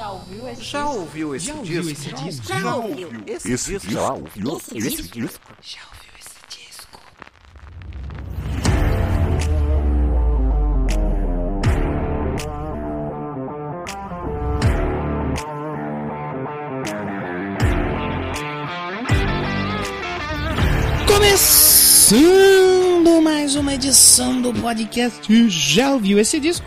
Já ouviu esse Já disco? ouviu esse Já disco? ouviu esse disco? Já ouviu. Esse, Esse disco? já ouviu Esse esse disco? disco? Já ouviu esse disco? Começando mais uma edição do podcast Já ouviu esse disco?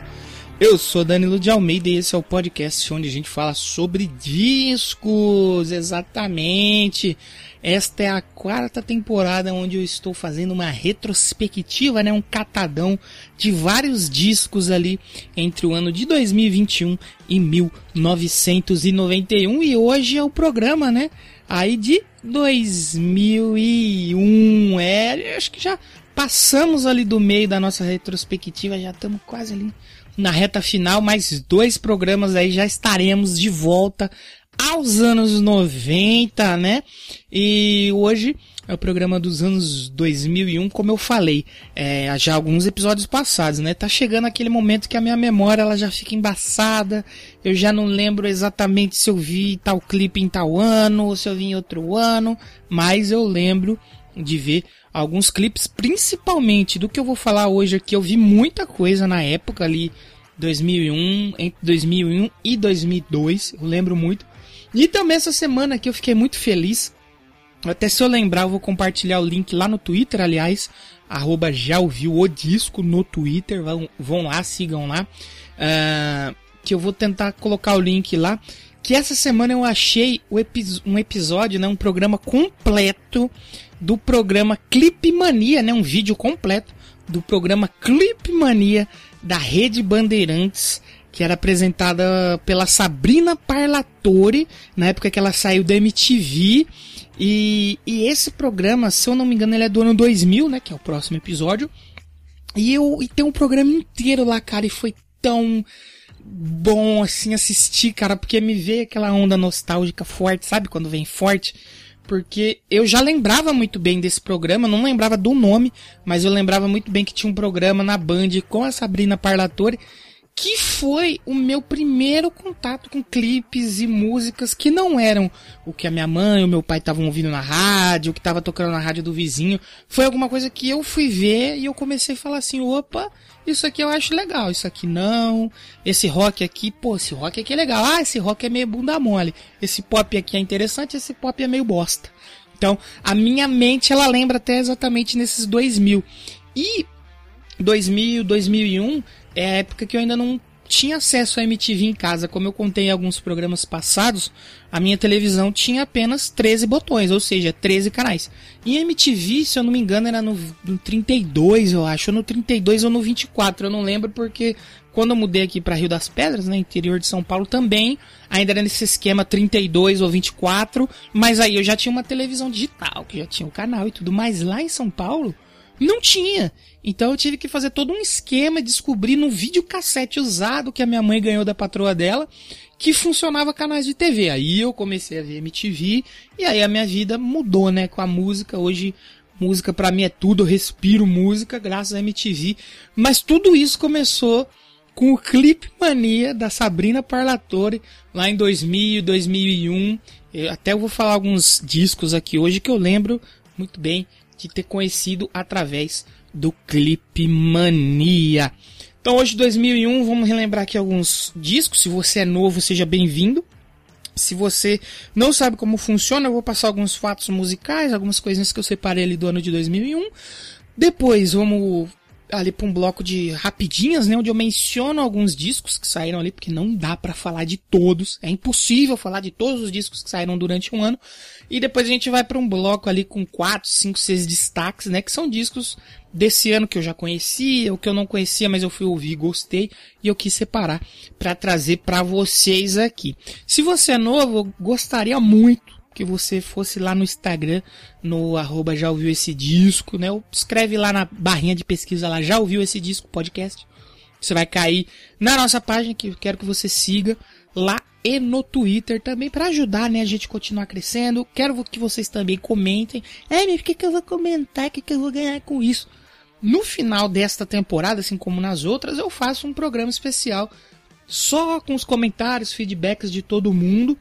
Eu sou Danilo de Almeida e esse é o podcast onde a gente fala sobre discos, exatamente. Esta é a quarta temporada onde eu estou fazendo uma retrospectiva, né, um catadão de vários discos ali entre o ano de 2021 e 1991 e hoje é o programa, né, aí de 2001. É, acho que já passamos ali do meio da nossa retrospectiva, já estamos quase ali na reta final, mais dois programas aí já estaremos de volta aos anos 90, né? E hoje é o programa dos anos 2001, como eu falei, é, já alguns episódios passados, né? Tá chegando aquele momento que a minha memória ela já fica embaçada, eu já não lembro exatamente se eu vi tal clipe em tal ano, ou se eu vi em outro ano, mas eu lembro de ver alguns clipes, principalmente do que eu vou falar hoje aqui. Eu vi muita coisa na época ali, 2001, entre 2001 e 2002, eu lembro muito. E também essa semana aqui eu fiquei muito feliz. Até se eu lembrar, eu vou compartilhar o link lá no Twitter, aliás, arroba já ouviu o disco no Twitter, vão, vão lá, sigam lá. Ah, que eu vou tentar colocar o link lá. Que essa semana eu achei um episódio, né, um programa completo do programa Clip Mania, né, um vídeo completo do programa Clip Mania da Rede Bandeirantes, que era apresentada pela Sabrina Parlatore, na época que ela saiu da MTV. E, e esse programa, se eu não me engano, ele é do ano 2000, né, que é o próximo episódio. E, eu, e tem um programa inteiro lá, cara, e foi tão bom assim assistir, cara, porque me veio aquela onda nostálgica forte, sabe? Quando vem forte. Porque eu já lembrava muito bem desse programa, não lembrava do nome, mas eu lembrava muito bem que tinha um programa na Band com a Sabrina Parlatore, que foi o meu primeiro contato com clipes e músicas que não eram o que a minha mãe e o meu pai estavam ouvindo na rádio, o que estava tocando na rádio do vizinho. Foi alguma coisa que eu fui ver e eu comecei a falar assim, opa, isso aqui eu acho legal, isso aqui não, esse rock aqui, pô, esse rock aqui é legal, ah, esse rock é meio bunda mole, esse pop aqui é interessante, esse pop é meio bosta. Então, a minha mente, ela lembra até exatamente nesses 2000. E 2000, 2001 é a época que eu ainda não tinha acesso à MTV em casa. Como eu contei em alguns programas passados, a minha televisão tinha apenas 13 botões, ou seja, 13 canais. E a MTV, se eu não me engano, era no, no 32, eu acho, no 32 ou no 24, eu não lembro porque quando eu mudei aqui para Rio das Pedras, né, interior de São Paulo também, ainda era nesse esquema 32 ou 24, mas aí eu já tinha uma televisão digital, que já tinha o canal e tudo, mas lá em São Paulo não tinha. Então eu tive que fazer todo um esquema, descobrir no videocassete usado que a minha mãe ganhou da patroa dela, que funcionava canais de TV. Aí eu comecei a ver MTV e aí a minha vida mudou, né, com a música. Hoje música pra mim é tudo, eu respiro música graças à MTV. Mas tudo isso começou com o Clip Mania da Sabrina Parlatore lá em 2000, 2001. Eu, até vou falar alguns discos aqui hoje que eu lembro muito bem ter conhecido através do Clip Mania. Então hoje 2001, vamos relembrar aqui alguns discos. Se você é novo, seja bem-vindo. Se você não sabe como funciona, eu vou passar alguns fatos musicais, algumas coisinhas que eu separei ali do ano de 2001. Depois vamos ali para um bloco de rapidinhas, né, onde eu menciono alguns discos que saíram ali, porque não dá para falar de todos, é impossível falar de todos os discos que saíram durante um ano. E depois a gente vai para um bloco ali com quatro, cinco, seis destaques, né, que são discos desse ano que eu já conhecia, ou que eu não conhecia, mas eu fui ouvir gostei, e eu quis separar para trazer para vocês aqui. Se você é novo, eu gostaria muito que você fosse lá no Instagram, no arroba já ouviu esse disco, né? Ou escreve lá na barrinha de pesquisa lá, já ouviu esse disco podcast. Você vai cair na nossa página, que eu quero que você siga lá e no Twitter também, para ajudar, né, a gente continuar crescendo. Quero que vocês também comentem. É, mas o que, que eu vou comentar? O que, que eu vou ganhar com isso? No final desta temporada, assim como nas outras, eu faço um programa especial só com os comentários, feedbacks de todo mundo.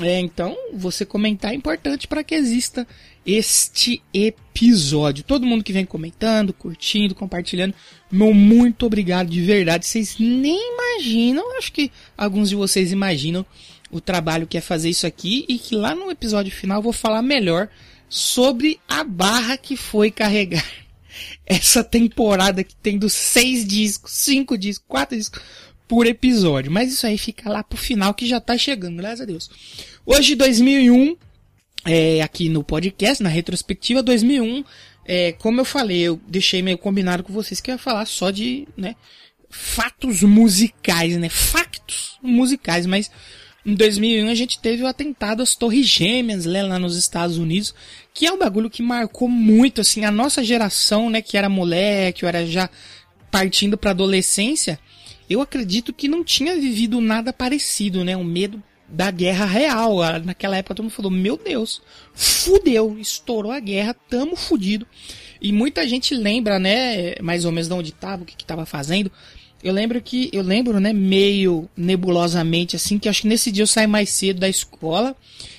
É, então, você comentar é importante para que exista este episódio. Todo mundo que vem comentando, curtindo, compartilhando, meu muito obrigado de verdade. Vocês nem imaginam, acho que alguns de vocês imaginam o trabalho que é fazer isso aqui e que lá no episódio final eu vou falar melhor sobre a barra que foi carregar essa temporada que tem dos seis discos, cinco discos, quatro discos por episódio. Mas isso aí fica lá pro final que já tá chegando, graças a Deus. Hoje, 2001, é, aqui no podcast, na retrospectiva 2001, é, como eu falei, eu deixei meio combinado com vocês que eu ia falar só de, né, fatos musicais, né, factos musicais, mas em 2001 a gente teve o atentado às Torres Gêmeas, né, lá nos Estados Unidos, que é um bagulho que marcou muito, assim, a nossa geração, né, que era moleque, era já partindo pra adolescência, eu acredito que não tinha vivido nada parecido, né, um medo da guerra real. Naquela época todo mundo falou, meu Deus, fudeu, estourou a guerra, tamo fudido. E muita gente lembra, né, mais ou menos de onde tava, o que que tava fazendo. Eu lembro que, eu lembro, né, meio nebulosamente, assim, que acho que nesse dia eu saí mais cedo da escola.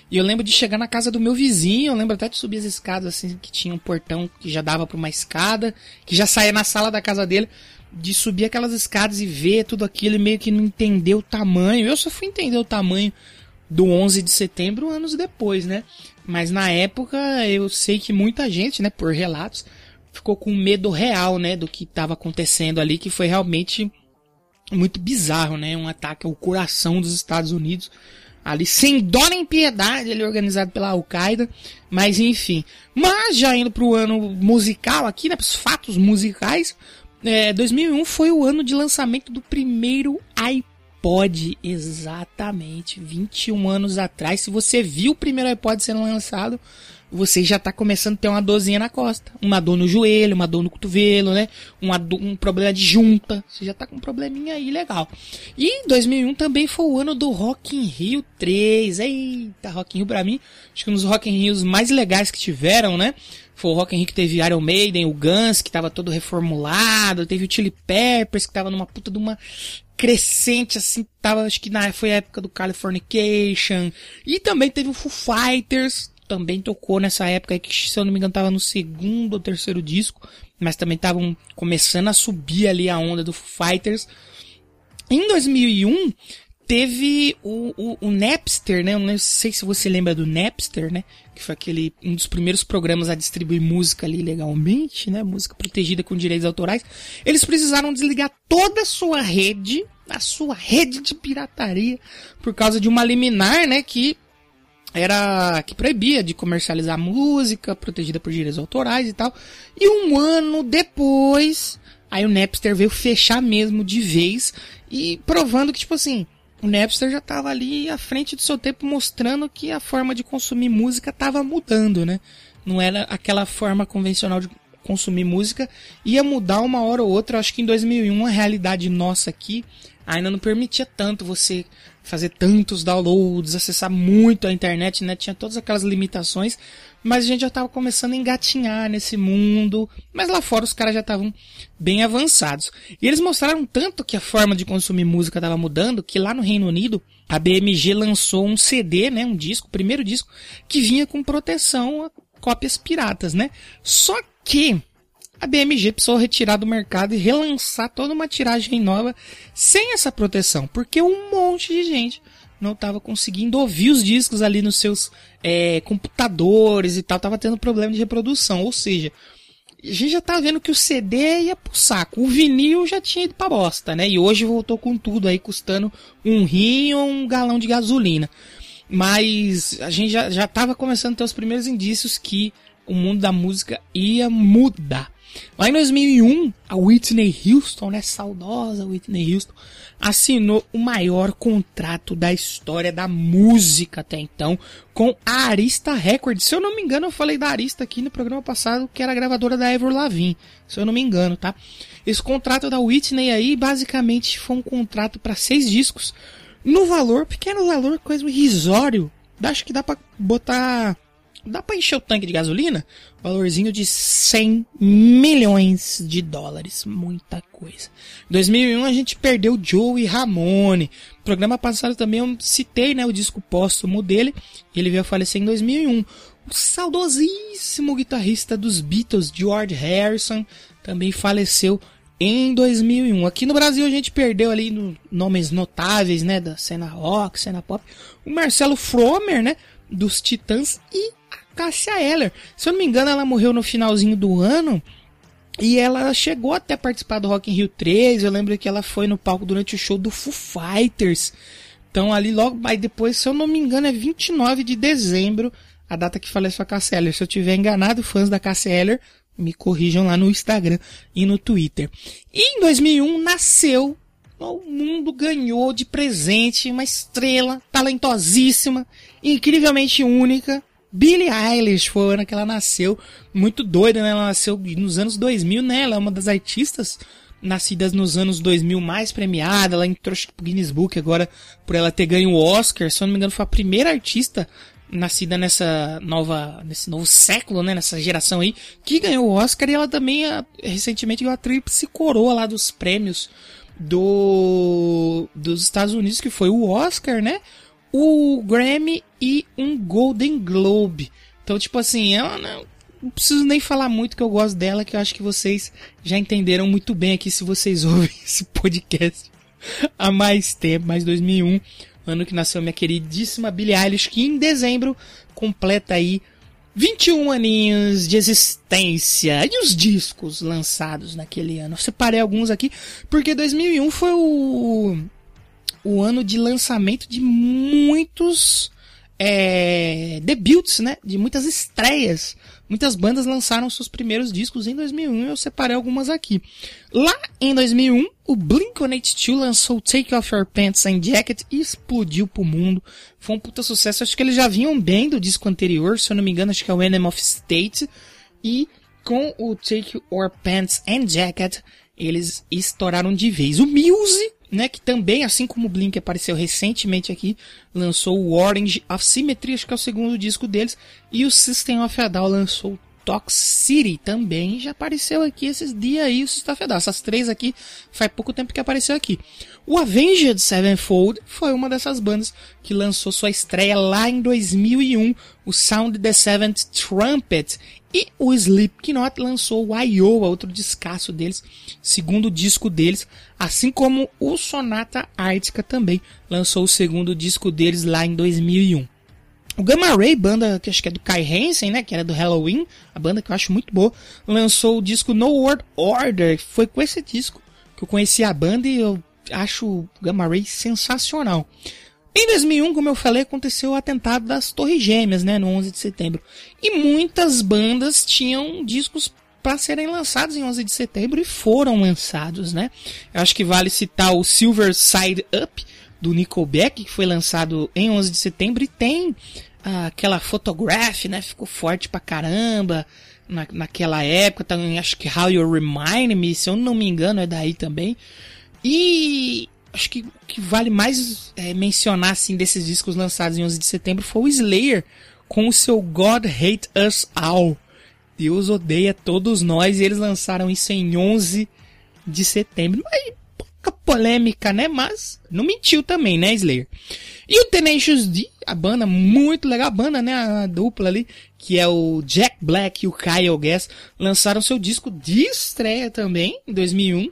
E eu lembro de chegar na casa do meu vizinho, eu lembro até de subir as escadas, assim, que tinha um portão que já dava para uma escada, que já saía na sala da casa dele, de subir aquelas escadas e ver tudo aquilo e meio que não entender o tamanho. Eu só fui entender o tamanho do 11 de setembro anos depois, né? Mas na época eu sei que muita gente, né, por relatos, ficou com medo real, né, do que estava acontecendo ali, que foi realmente muito bizarro, né? Um ataque ao coração dos Estados Unidos, ali sem dó nem piedade, ele é organizado pela Al-Qaeda, mas enfim. Mas já indo pro ano musical aqui, né, pros fatos musicais, é, 2001 foi o ano de lançamento do primeiro iPod, exatamente, 21 anos atrás. Se você viu o primeiro iPod sendo lançado, você já está começando a ter uma dorzinha na costa. Uma dor no joelho, uma dor no cotovelo, né? Uma um problema de junta. Você já está com um probleminha aí legal. E 2001 também foi o ano do Rock in Rio 3. Eita, Rock in Rio pra mim, acho que um dos Rock in Rios mais legais que tiveram, né? Foi o Rock in Rio que teve Iron Maiden, o Guns, que tava todo reformulado, teve o Chili Peppers, que tava numa puta de uma crescente, assim, tava, acho que na, foi a época do Californication, e também teve o Foo Fighters, também tocou nessa época que, se eu não me engano, tava no segundo ou terceiro disco, mas também estavam começando a subir ali a onda do Foo Fighters. Em 2001, teve o, o, o, Napster, né? Eu não sei se você lembra do Napster, né? Que foi aquele um dos primeiros programas a distribuir música ali legalmente, né? Música protegida com direitos autorais. Eles precisaram desligar toda a sua rede, a sua rede de pirataria, por causa de uma liminar, né? Que era que proibia de comercializar música protegida por direitos autorais e tal. E um ano depois, aí o Napster veio fechar mesmo de vez e provando que tipo assim, o Napster já estava ali à frente do seu tempo mostrando que a forma de consumir música estava mudando, né? Não era aquela forma convencional de consumir música, ia mudar uma hora ou outra. Acho que em 2001 a realidade nossa aqui ainda não permitia tanto você fazer tantos downloads, acessar muito a internet, né? Tinha todas aquelas limitações, mas a gente já estava começando a engatinhar nesse mundo. Mas lá fora os caras já estavam bem avançados. E eles mostraram tanto que a forma de consumir música estava mudando que lá no Reino Unido a BMG lançou um CD, né? Um disco, o primeiro disco, que vinha com proteção a cópias piratas, né? Só que a BMG precisou retirar do mercado e relançar toda uma tiragem nova sem essa proteção, porque um monte de gente não estava conseguindo ouvir os discos ali nos seus é, computadores e tal, tava tendo problema de reprodução, ou seja, a gente já tá vendo que o CD ia pro saco, o vinil já tinha ido pra bosta, né? E hoje voltou com tudo aí, custando um rim ou um galão de gasolina. Mas a gente já, já tava começando a ter os primeiros indícios que o mundo da música ia mudar. Lá em 2001, a Whitney Houston, né, saudosa Whitney Houston, assinou o maior contrato da história da música até então com a Arista Records. Se eu não me engano, eu falei da Arista aqui no programa passado, que era gravadora da Ever Lavigne, se eu não me engano, tá? Esse contrato da Whitney aí, basicamente, foi um contrato para seis discos, no valor, pequeno valor, coisa irrisório. Acho que dá para botar dá pra encher o tanque de gasolina? Valorzinho de 100 milhões de dólares. Muita coisa. Em 2001 a gente perdeu Joe e Ramone. No programa passado também eu citei, né, o disco póstumo dele. Ele veio a falecer em 2001. O saudosíssimo guitarrista dos Beatles, George Harrison, também faleceu em 2001. Aqui no Brasil a gente perdeu ali no, nomes notáveis, né, da cena rock, cena pop. O Marcelo Fromer, né, dos Titãs e Cássia Eller. Se eu não me engano, ela morreu no finalzinho do ano. E ela chegou até participar do Rock in Rio 3. Eu lembro que ela foi no palco durante o show do Foo Fighters. Então ali logo, mas depois, se eu não me engano, é 29 de dezembro, a data que faleceu a Cassia Eller. Se eu tiver enganado, fãs da Cassia Eller, me corrijam lá no Instagram e no Twitter. E em 2001 nasceu, o mundo ganhou de presente uma estrela talentosíssima, incrivelmente única, Billie Eilish foi o ano que ela nasceu. Muito doida, né? Ela nasceu nos anos 2000, né? Ela é uma das artistas nascidas nos anos 2000 mais premiada. Ela entrou pro Guinness Book agora por ela ter ganho o Oscar. Se eu não me engano, foi a primeira artista nascida nessa nova, nesse novo século, né? Nessa geração aí, que ganhou o Oscar. E ela também, recentemente, ganhou a tríplice coroa lá dos prêmios do, dos Estados Unidos, que foi o Oscar, né? O Grammy e um Golden Globe. Então, tipo assim, eu não, não preciso nem falar muito que eu gosto dela, que eu acho que vocês já entenderam muito bem aqui se vocês ouvem esse podcast há mais tempo, mais 2001, ano que nasceu minha queridíssima Billie Eilish, que em dezembro completa aí 21 aninhos de existência. E os discos lançados naquele ano? Eu separei alguns aqui, porque 2001 foi o o ano de lançamento de muitos é, debuts, né? De muitas estreias. Muitas bandas lançaram seus primeiros discos em 2001 eu separei algumas aqui. Lá em 2001, o Blink-182 lançou Take Off Your Pants and Jacket e explodiu pro mundo. Foi um puta sucesso. Acho que eles já vinham bem do disco anterior, se eu não me engano, acho que é o Enemy of State. E com o Take Your Pants and Jacket, eles estouraram de vez. O Muse né, que também, assim como o Blink apareceu recentemente aqui, lançou o Orange of Symmetry, acho que é o segundo disco deles, e o System of a Down lançou Toxicity também, já apareceu aqui esses dias aí, o System of a Down. Essas três aqui, faz pouco tempo que apareceu aqui. O Avenged Sevenfold foi uma dessas bandas que lançou sua estreia lá em 2001, o Sound the Seventh Trumpet, e o Slipknot lançou o Iowa, outro descasso deles, segundo disco deles, assim como o Sonata Ártica também lançou o segundo disco deles lá em 2001. O Gamma Ray, banda que acho que é do Kai Hansen, né, que era do Halloween, a banda que eu acho muito boa, lançou o disco No World Order. Foi com esse disco que eu conheci a banda e eu acho o Gamma Ray sensacional. Em 2001, como eu falei, aconteceu o atentado das Torres Gêmeas, né, no 11 de setembro. E muitas bandas tinham discos para serem lançados em 11 de setembro e foram lançados, né? Eu acho que vale citar o Silver Side Up do Nickelback, que foi lançado em 11 de setembro e tem ah, aquela photograph, né? Ficou forte pra caramba na, naquela época. Também acho que How You Remind Me, se eu não me engano, é daí também. E acho que o que vale mais é, mencionar assim desses discos lançados em 11 de setembro foi o Slayer com o seu God Hate Us All. Deus odeia todos nós e eles lançaram isso em 11 de setembro. Mas pouca polêmica, né? Mas não mentiu também, né, Slayer? E o Tenacious D, a banda muito legal, a banda, né, a dupla ali, que é o Jack Black e o Kyle Gass, lançaram seu disco de estreia também em 2001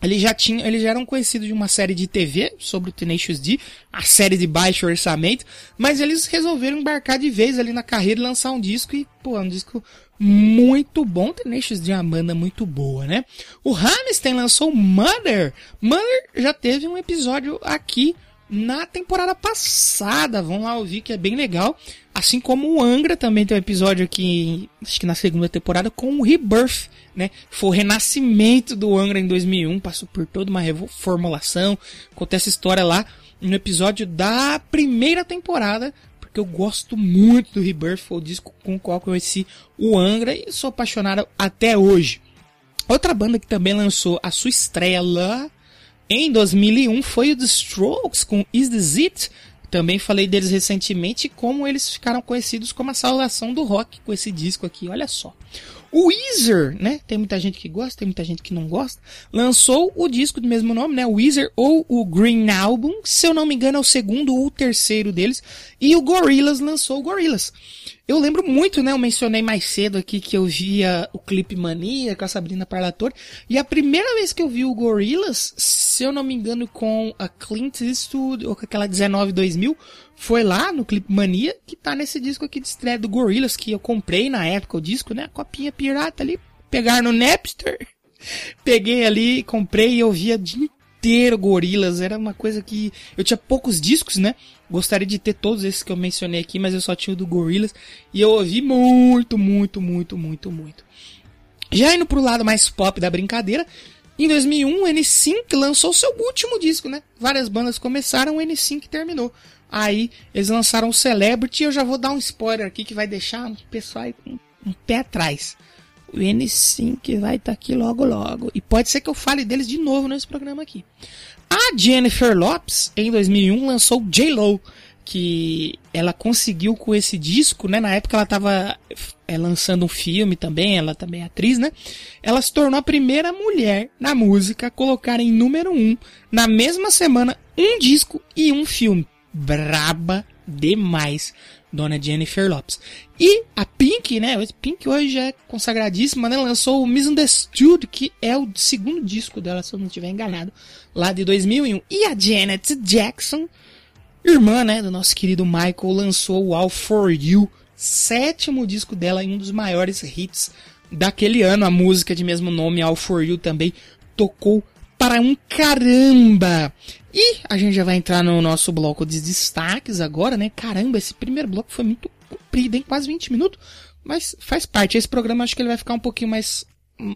eles já tinham, eles já eram conhecidos de uma série de TV sobre o Tenacious D, a série de baixo orçamento, mas eles resolveram embarcar de vez ali na carreira e lançar um disco e, pô, é um disco muito bom, Tenacious D é uma muito boa, né? O Hammerstein lançou Mother. Mother já teve um episódio aqui na temporada passada. Vão lá ouvir que é bem legal. Assim como o Angra também tem um episódio aqui, acho que na segunda temporada, com o Rebirth, né? Foi o renascimento do Angra em 2001, passou por toda uma reformulação. Conta essa história lá no episódio da primeira temporada, porque eu gosto muito do Rebirth, foi o disco com o qual conheci o Angra e sou apaixonado até hoje. Outra banda que também lançou a sua estreia lá em 2001 foi o The Strokes com Is This It? Também falei deles recentemente como eles ficaram conhecidos como a salvação do rock com esse disco aqui, olha só. O Weezer, né? Tem muita gente que gosta, tem muita gente que não gosta. Lançou o disco do mesmo nome, né? O Weezer ou o Green Album. Se eu não me engano, é o segundo ou o terceiro deles. E o Gorillaz lançou o Gorillaz. Eu lembro muito, né? Eu mencionei mais cedo aqui que eu via o Clipe Mania com a Sabrina Parlator. E a primeira vez que eu vi o Gorillaz, se eu não me engano, com a Clint Eastwood ou com aquela 19 2000, foi lá no Clipe Mania que tá nesse disco aqui de estreia do Gorillaz que eu comprei na época o disco, né? A copinha pirata ali, pegar no Napster. Peguei ali, comprei e eu via de inteiro Gorilas. Era uma coisa que. Eu tinha poucos discos, né? Gostaria de ter todos esses que eu mencionei aqui, mas eu só tinha o do Gorilas. E eu ouvi muito, muito, muito, muito, muito. Já indo pro lado mais pop da brincadeira, em 2001 o N5 lançou seu último disco, né? Várias bandas começaram, o N5 terminou. Aí eles lançaram o Celebrity eu já vou dar um spoiler aqui que vai deixar o pessoal com um pé atrás o N5 vai estar tá aqui logo logo. E pode ser que eu fale deles de novo nesse programa aqui. A Jennifer Lopes, em 2001, lançou J-Lo, que ela conseguiu com esse disco, né? Na época ela estava é, lançando um filme também, ela também é atriz, né? Ela se tornou a primeira mulher na música a colocar em número um, na mesma semana, um disco e um filme. Braba demais. Dona Jennifer Lopes. E a Pink, né? Pink hoje é consagradíssima, né? Lançou o Misunderstood, que é o segundo disco dela, se eu não estiver enganado, lá de 2001. E a Janet Jackson, irmã, né, do nosso querido Michael, lançou o All For You, sétimo disco dela e um dos maiores hits daquele ano. A música de mesmo nome, All For You, também tocou para um caramba. E a gente já vai entrar no nosso bloco de destaques agora, né? Caramba, esse primeiro bloco foi muito comprido, hein? Quase 20 minutos. Mas faz parte. Esse programa acho que ele vai ficar um pouquinho mais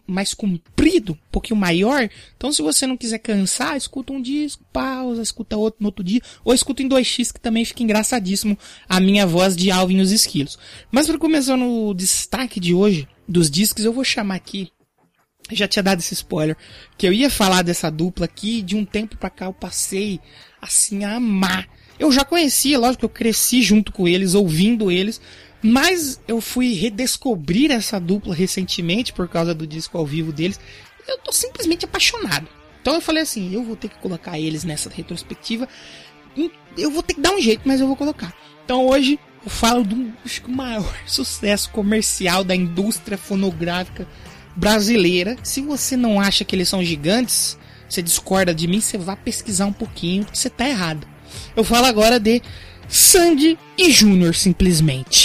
mais comprido, um pouquinho maior. Então, se você não quiser cansar, escuta um disco, pausa, escuta outro no outro dia, ou escuta em 2x, que também fica engraçadíssimo a minha voz de Alvin e os Esquilos. Mas para começar no destaque de hoje, dos discos, eu vou chamar aqui já tinha dado esse spoiler, que eu ia falar dessa dupla aqui, de um tempo pra cá eu passei, assim, a amar. Eu já conhecia, lógico que eu cresci junto com eles, ouvindo eles, mas eu fui redescobrir essa dupla recentemente por causa do disco ao vivo deles. Eu tô simplesmente apaixonado. Então eu falei assim, eu vou ter que colocar eles nessa retrospectiva. Eu vou ter que dar um jeito, mas eu vou colocar. Então hoje eu falo do maior sucesso comercial da indústria fonográfica brasileira. Se você não acha que eles são gigantes, você discorda de mim, você vá pesquisar um pouquinho, você tá errado. Eu falo agora de Sandy e Júnior, simplesmente.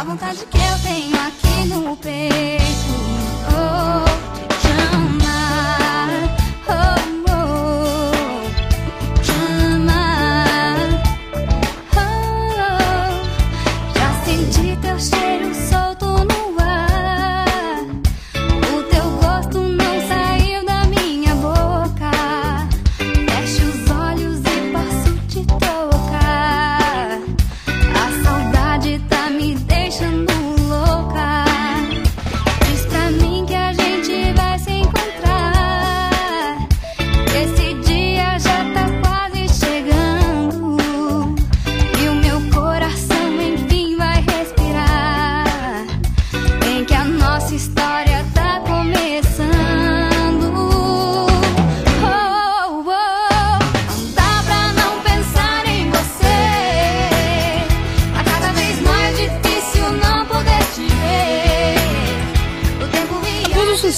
A vontade que eu tenho aqui no peito. Oh,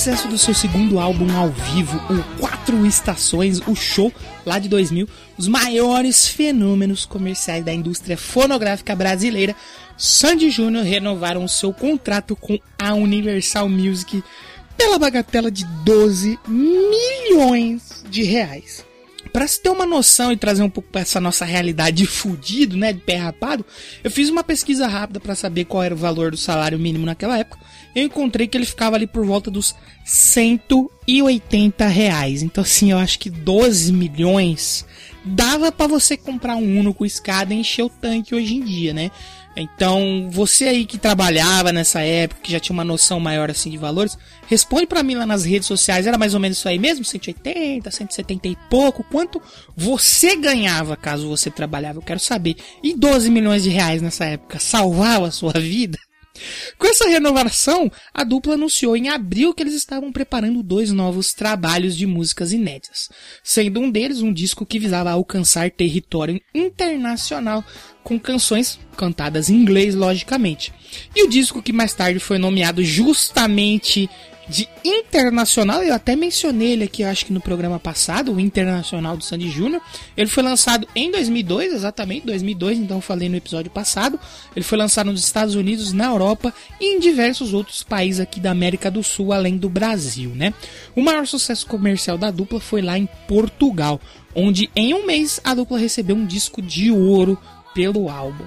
sucesso do seu segundo álbum ao vivo, o Quatro Estações, o show lá de 2000, os maiores fenômenos comerciais da indústria fonográfica brasileira, Sandy Júnior renovaram seu contrato com a Universal Music pela bagatela de 12 milhões de reais. Pra se ter uma noção e trazer um pouco pra essa nossa realidade de fudido, né, de pé rapado, eu fiz uma pesquisa rápida pra saber qual era o valor do salário mínimo naquela época eu encontrei que ele ficava ali por volta dos 180 reais. Então, assim, eu acho que 12 milhões dava para você comprar um Uno com escada e encher o tanque hoje em dia, né? Então, você aí que trabalhava nessa época, que já tinha uma noção maior assim de valores, responde para mim lá nas redes sociais, era mais ou menos isso aí mesmo? 180, 170 e pouco? Quanto você ganhava caso você trabalhava? Eu quero saber. E 12 milhões de reais nessa época salvava a sua vida? Com essa renovação, a dupla anunciou em abril que eles estavam preparando dois novos trabalhos de músicas inéditas, sendo um deles um disco que visava alcançar território internacional com canções cantadas em inglês, logicamente. E o disco que mais tarde foi nomeado justamente de internacional, eu até mencionei ele aqui, acho que no programa passado, o Internacional do Sandy Júnior. Ele foi lançado em 2002, exatamente, 2002, então falei no episódio passado. Ele foi lançado nos Estados Unidos, na Europa e em diversos outros países aqui da América do Sul, além do Brasil, né? O maior sucesso comercial da dupla foi lá em Portugal, onde em um mês a dupla recebeu um disco de ouro pelo álbum.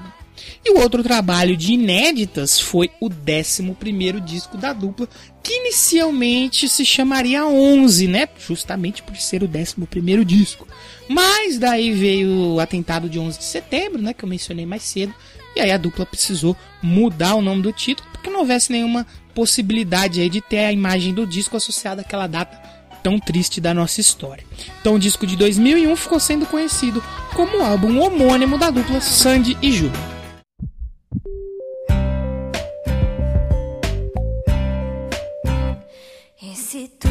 E o outro trabalho de inéditas foi o 11 disco da dupla, que inicialmente se chamaria 11, né? Justamente por ser o 11 disco. Mas daí veio o atentado de 11 de setembro, né? Que eu mencionei mais cedo. E aí a dupla precisou mudar o nome do título, porque não houvesse nenhuma possibilidade aí de ter a imagem do disco associada àquela data tão triste da nossa história. Então o disco de 2001 ficou sendo conhecido como o álbum homônimo da dupla Sandy e Júnior. Esse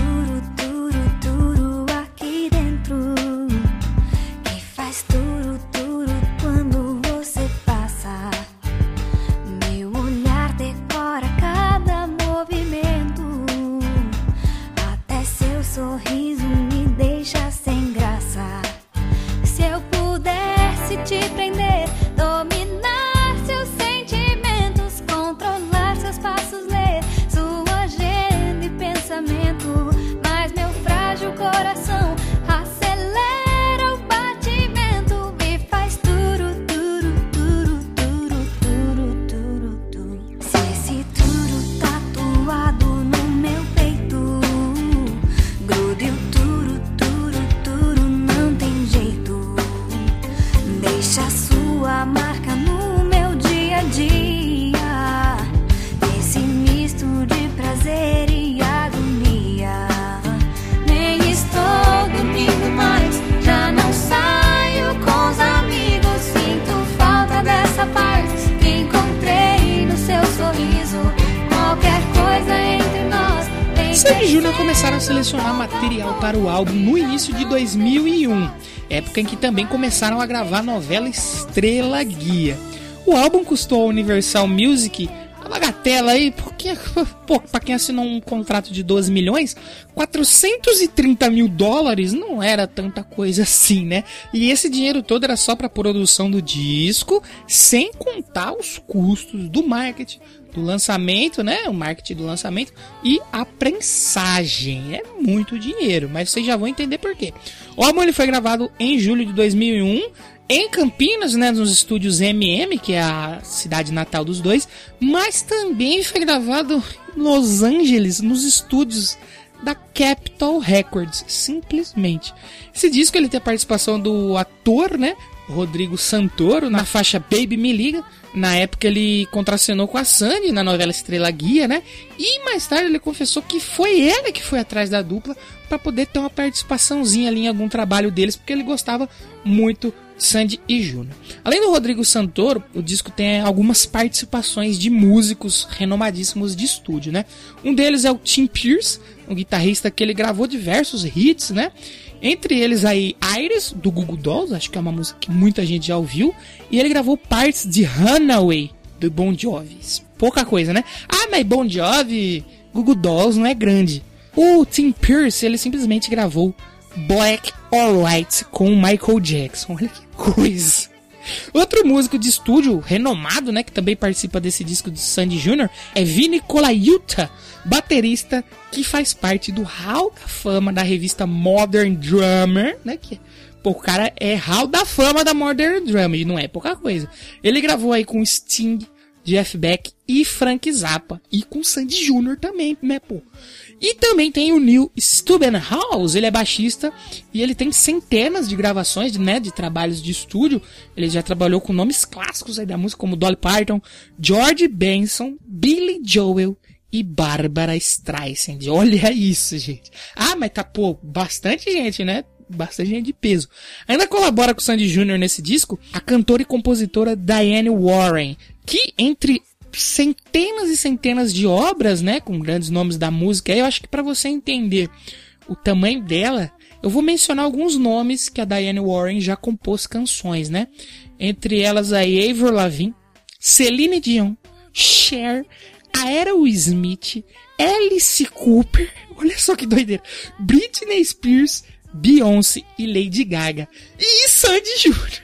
época em que também começaram a gravar a novela Estrela Guia. O álbum custou à Universal Music a bagatela aí, porque, pô, pra quem assinou um contrato de 12 milhões, 430 mil dólares não era tanta coisa assim, né? E esse dinheiro todo era só pra produção do disco, sem contar os custos do marketing, do lançamento, né? O marketing do lançamento e a prensagem. É muito dinheiro, mas vocês já vão entender por quê. O álbum ele foi gravado em julho de 2001 em Campinas, né, nos estúdios MM, que é a cidade natal dos dois, mas também foi gravado em Los Angeles, nos estúdios da Capitol Records, simplesmente. Esse disco ele tem a participação do ator, né, Rodrigo Santoro, na faixa Baby Me Liga. Na época ele contracenou com a Sandy na novela Estrela Guia, né? E mais tarde ele confessou que foi ele que foi atrás da dupla para poder ter uma participaçãozinha ali em algum trabalho deles, porque ele gostava muito de Sandy e Júnior. Além do Rodrigo Santoro, o disco tem algumas participações de músicos renomadíssimos de estúdio, né? Um deles é o Tim Pierce, um guitarrista que ele gravou diversos hits, né? Entre eles aí Iris, do Google Dolls, acho que é uma música que muita gente já ouviu. E ele gravou partes de Runaway, do Bon Jovi. Pouca coisa, né? Ah, mas Bon Jovi, Google Dolls não é grande. O Tim Pierce, ele simplesmente gravou Black or White com Michael Jackson. Olha que coisa. Outro músico de estúdio renomado, né, que também participa desse disco de Sandy Jr. é Vini Colaiuta, baterista que faz parte do Hall da Fama da revista Modern Drummer, né, que pô, o cara é Hall da Fama da Modern Drummer, e não é pouca coisa. Ele gravou aí com Sting, Jeff Beck e Frank Zappa. E com Sandy Jr. também, né, pô? E também tem o Neil Stubenhaus, ele é baixista e ele tem centenas de gravações, né, de trabalhos de estúdio. Ele já trabalhou com nomes clássicos da música como Dolly Parton, George Benson, Billy Joel e Barbara Streisand. Olha isso, gente. Ah, mas tá, pô, bastante gente, né? Bastante gente de peso. Ainda colabora com o Sandy Jr. nesse disco a cantora e compositora Diane Warren, que entre centenas e centenas de obras, né, com grandes nomes da música. Eu acho que para você entender o tamanho dela, eu vou mencionar alguns nomes que a Diane Warren já compôs canções, né? Entre elas a Avril Lavigne, Celine Dion, Cher, Aerosmith, Alice Cooper, olha só que doideira, Britney Spears, Beyoncé e Lady Gaga. E Sandy Júnior.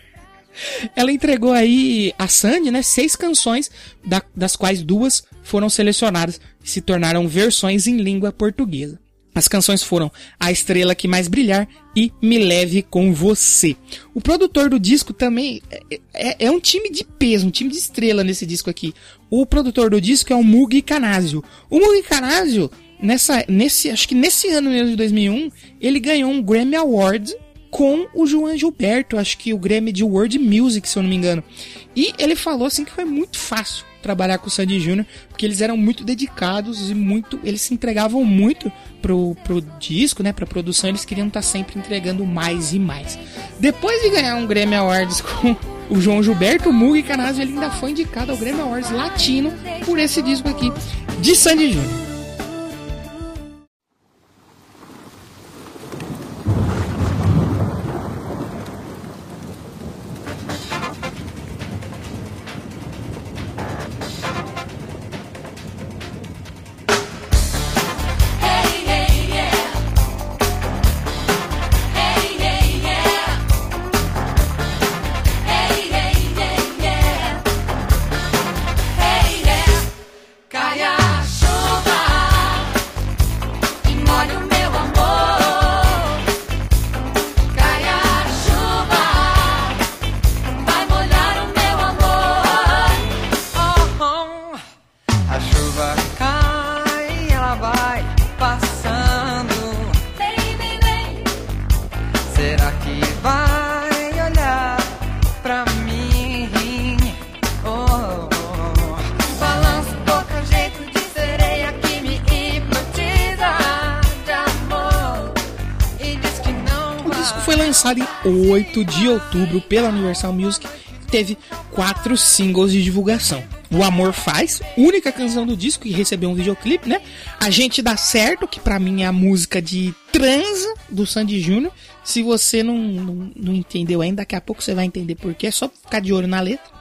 Ela entregou aí a Sandy, né, seis canções, da, das quais duas foram selecionadas e se tornaram versões em língua portuguesa. As canções foram A Estrela Que Mais Brilhar e Me Leve Com Você. O produtor do disco também é, é, é, um time de peso, um time de estrela nesse disco aqui. O produtor do disco é o Mugi Canásio. O Mugi Canásio, nessa, nesse, acho que nesse ano mesmo de 2001, ele ganhou um Grammy Award com o João Gilberto, acho que o Grammy de World Music, se eu não me engano. E ele falou assim que foi muito fácil trabalhar com o Sandy Jr., porque eles eram muito dedicados e muito, eles se entregavam muito pro, pro disco, né, pra produção, eles queriam estar tá sempre entregando mais e mais. Depois de ganhar um Grammy Awards com o João Gilberto, o Mugi Canazzo, ele ainda foi indicado ao Grammy Awards Latino por esse disco aqui de Sandy Jr. 8 de outubro pela Universal Music, teve quatro singles de divulgação. O Amor Faz, única canção do disco que recebeu um videoclipe, né? A Gente Dá Certo, que para mim é a música de transa do Sandy Júnior. Se você não, não, não, entendeu ainda, daqui a pouco você vai entender porquê, é só ficar de olho na letra.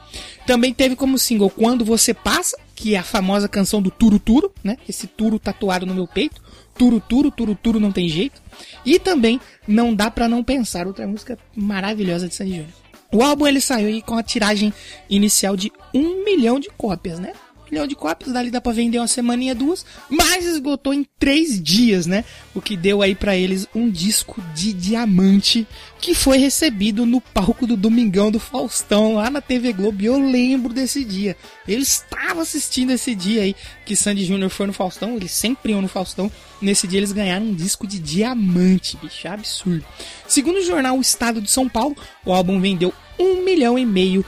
Também teve como single Quando Você Passa, que é a famosa canção do Turo Turo, né? Esse turo tatuado no meu peito. Turo Turo, Turo Turo não tem jeito. E também Não Dá Pra Não Pensar, outra música maravilhosa de Sandy Júnior. O álbum ele saiu aí com a tiragem inicial de um milhão de cópias, né? Milhão de cópias, dali dá pra vender uma semaninha, duas, mas esgotou em três dias, né? O que deu aí para eles um disco de diamante que foi recebido no palco do Domingão do Faustão, lá na TV Globo, e eu lembro desse dia. Eu estava assistindo esse dia aí que Sandy Júnior foi no Faustão, eles sempre iam no Faustão. Nesse dia eles ganharam um disco de diamante, bicho, é absurdo. Segundo o jornal O Estado de São Paulo, o álbum vendeu um milhão e meio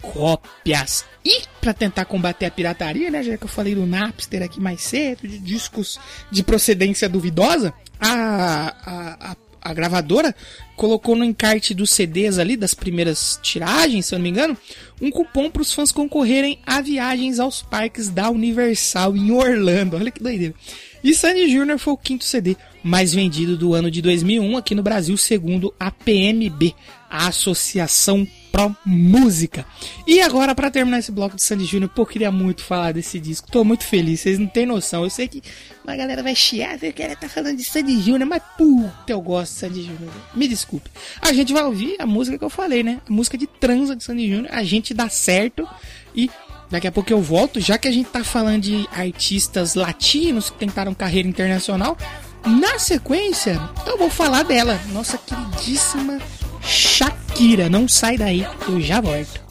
cópias. E para tentar combater a pirataria, né, já que eu falei do Napster aqui mais cedo, de discos de procedência duvidosa, a, a, a, a gravadora colocou no encarte dos CDs ali, das primeiras tiragens, se eu não me engano, um cupom para os fãs concorrerem a viagens aos parques da Universal em Orlando. Olha que doideira. E Sandy Jr. foi o quinto CD mais vendido do ano de 2001 aqui no Brasil, segundo a PMB, a Associação Pro Música. E agora, para terminar esse bloco de Sandy Júnior, pô, queria muito falar desse disco. Tô muito feliz, vocês não têm noção. Eu sei que uma galera vai chiar, ver que ela tá falando de Sandy Júnior, mas puta, eu gosto de Sandy Júnior. Me desculpe. A gente vai ouvir a música que eu falei, né? A música de transa de Sandy Júnior. A gente dá certo e Daqui a pouco eu volto, já que a gente tá falando de artistas latinos que tentaram carreira internacional. Na sequência, eu vou falar dela, nossa queridíssima Shakira. Não sai daí, eu já volto.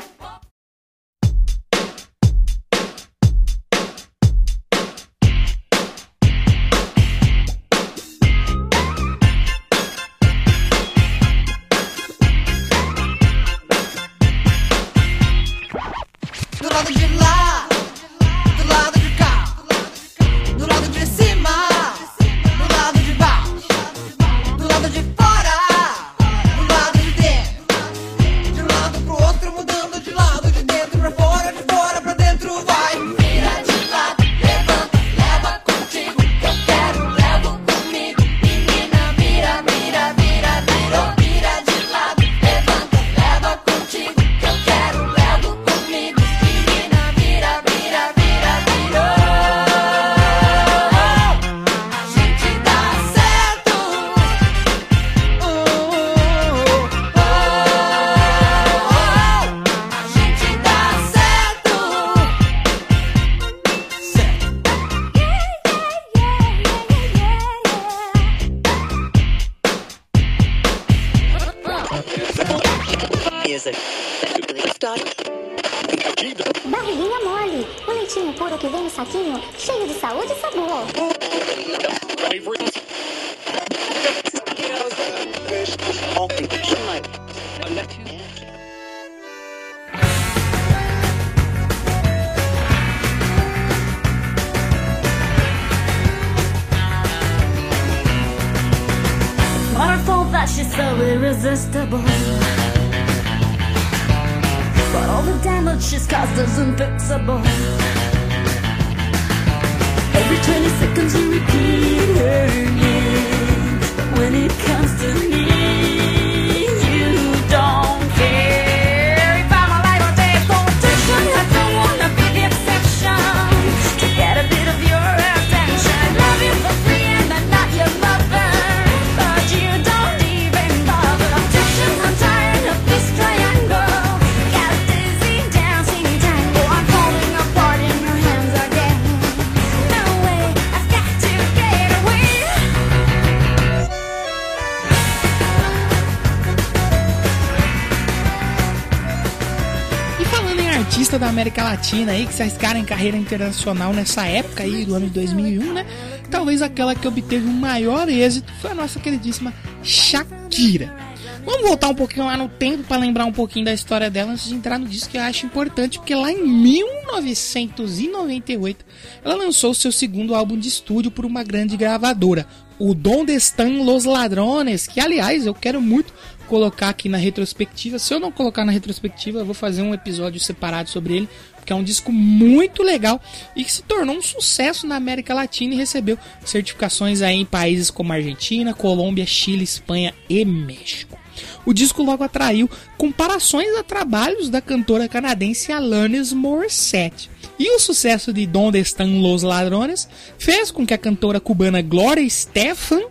América Latina aí, que se arriscaram em carreira internacional nessa época aí, do ano de 2001, né? Talvez aquela que obteve o maior êxito foi a nossa queridíssima Shakira. Vamos voltar um pouquinho lá no tempo para lembrar um pouquinho da história dela antes de entrar no disco que eu acho importante, porque lá em 1998 ela lançou seu segundo álbum de estúdio por uma grande gravadora, o Donde Están Los Ladrones, que aliás eu quero muito colocar aqui na retrospectiva. Se eu não colocar na retrospectiva, eu vou fazer um episódio separado sobre ele, porque é um disco muito legal e que se tornou um sucesso na América Latina e recebeu certificações aí em países como Argentina, Colômbia, Chile, Espanha e México. O disco logo atraiu comparações a trabalhos da cantora canadense Alanis Morissette. E o sucesso de Donde Están Los Ladrones fez com que a cantora cubana Gloria Estefan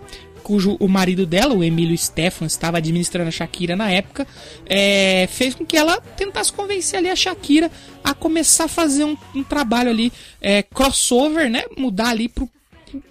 cujo o marido dela, o Emílio Stefan, estava administrando a Shakira na época, é, fez com que ela tentasse convencer ali a Shakira a começar a fazer um, um trabalho ali é, crossover, né? Mudar ali pro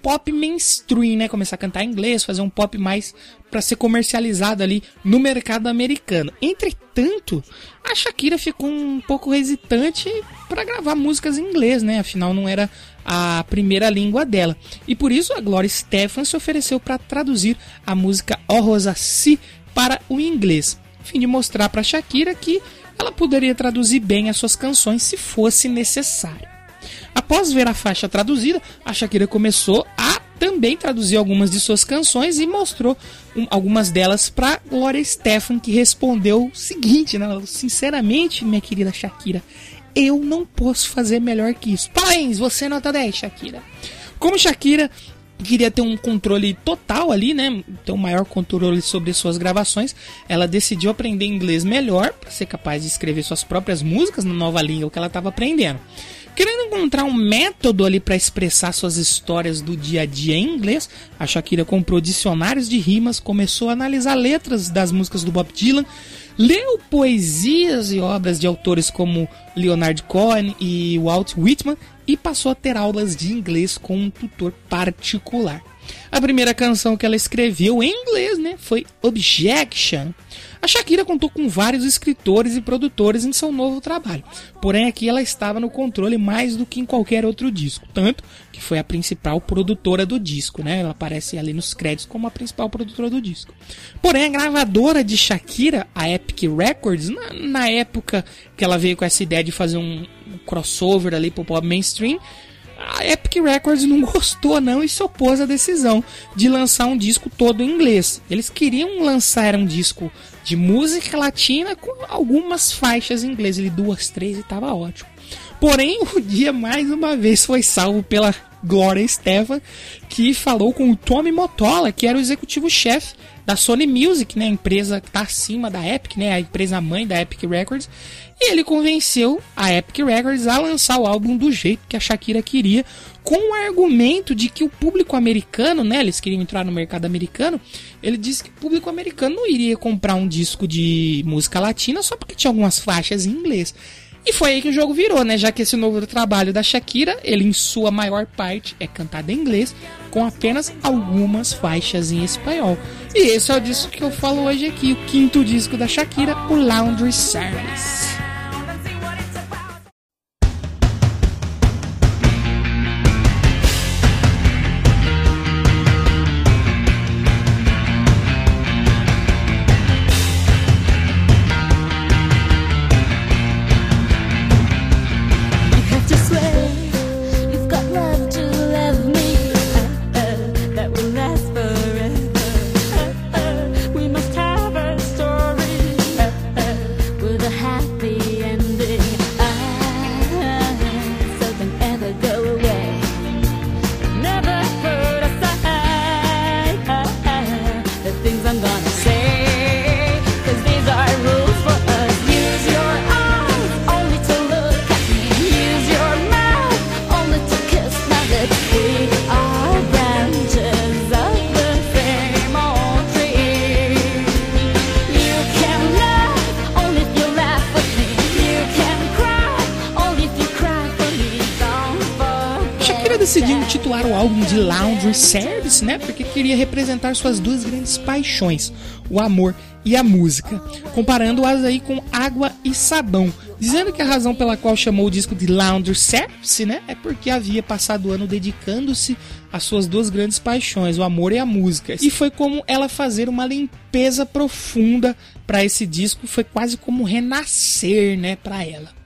pop mainstream, né? Começar a cantar em inglês, fazer um pop mais para ser comercializado ali no mercado americano. Entretanto, a Shakira ficou um pouco hesitante para gravar músicas em inglês, né? Afinal, não era a primeira língua dela. E por isso a Gloria Stefan se ofereceu para traduzir a música O Rosa Si para o inglês, a fim de mostrar para Shakira que ela poderia traduzir bem as suas canções se fosse necessário. Após ver a faixa traduzida, a Shakira começou a também traduzir algumas de suas canções e mostrou um, algumas delas para Gloria Stefan, que respondeu o seguinte, né? Sinceramente, minha querida Shakira, eu não posso fazer melhor que isso. Parabéns, você é nota 10, Shakira. Como Shakira queria ter um controle total ali, né? Ter um maior controle sobre suas gravações. Ela decidiu aprender inglês melhor para ser capaz de escrever suas próprias músicas na nova língua que ela estava aprendendo. Querendo encontrar um método ali para expressar suas histórias do dia a dia em inglês, a Shakira comprou dicionários de rimas, começou a analisar letras das músicas do Bob Dylan, leu poesias e obras de autores como Leonard Cohen e Walt Whitman e passou a ter aulas de inglês com um tutor particular. A primeira canção que ela escreveu em inglês, né, foi Objection. A Shakira contou com vários escritores e produtores em seu novo trabalho, porém aqui ela estava no controle mais do que em qualquer outro disco, tanto que foi a principal produtora do disco, né? Ela aparece ali nos créditos como a principal produtora do disco. Porém, a gravadora de Shakira, a Epic Records, na, na época que ela veio com essa ideia de fazer um crossover ali pro pop mainstream, a Epic Records não gostou não e se opôs à decisão de lançar um disco todo em inglês. Eles queriam lançar um disco de música latina com algumas faixas em inglês, ele duas, três e tava ótimo. Porém, o dia mais uma vez foi salvo pela Gloria Estefan, que falou com o Tommy Motola, que era o executivo-chefe da Sony Music, né, a empresa que está acima da Epic, né, a empresa mãe da Epic Records, e ele convenceu a Epic Records a lançar o álbum do jeito que a Shakira queria, com o argumento de que o público americano, né, eles queriam entrar no mercado americano, ele disse que o público americano não iria comprar um disco de música latina só porque tinha algumas faixas em inglês. E foi aí que o jogo virou, né? Já que esse novo trabalho da Shakira, ele em sua maior parte é cantado em inglês, com apenas algumas faixas em espanhol. E esse é o disco que eu falo hoje aqui, o quinto disco da Shakira, o Laundry Service. Intitular o álbum de Laundry Service, né? Porque queria representar suas duas grandes paixões, o amor e a música, comparando-as aí com água e sabão, dizendo que a razão pela qual chamou o disco de Laundry Service, né, é porque havia passado o ano dedicando-se às suas duas grandes paixões, o amor e a música. E foi como ela fazer uma limpeza profunda para esse disco, foi quase como renascer, né, para ela.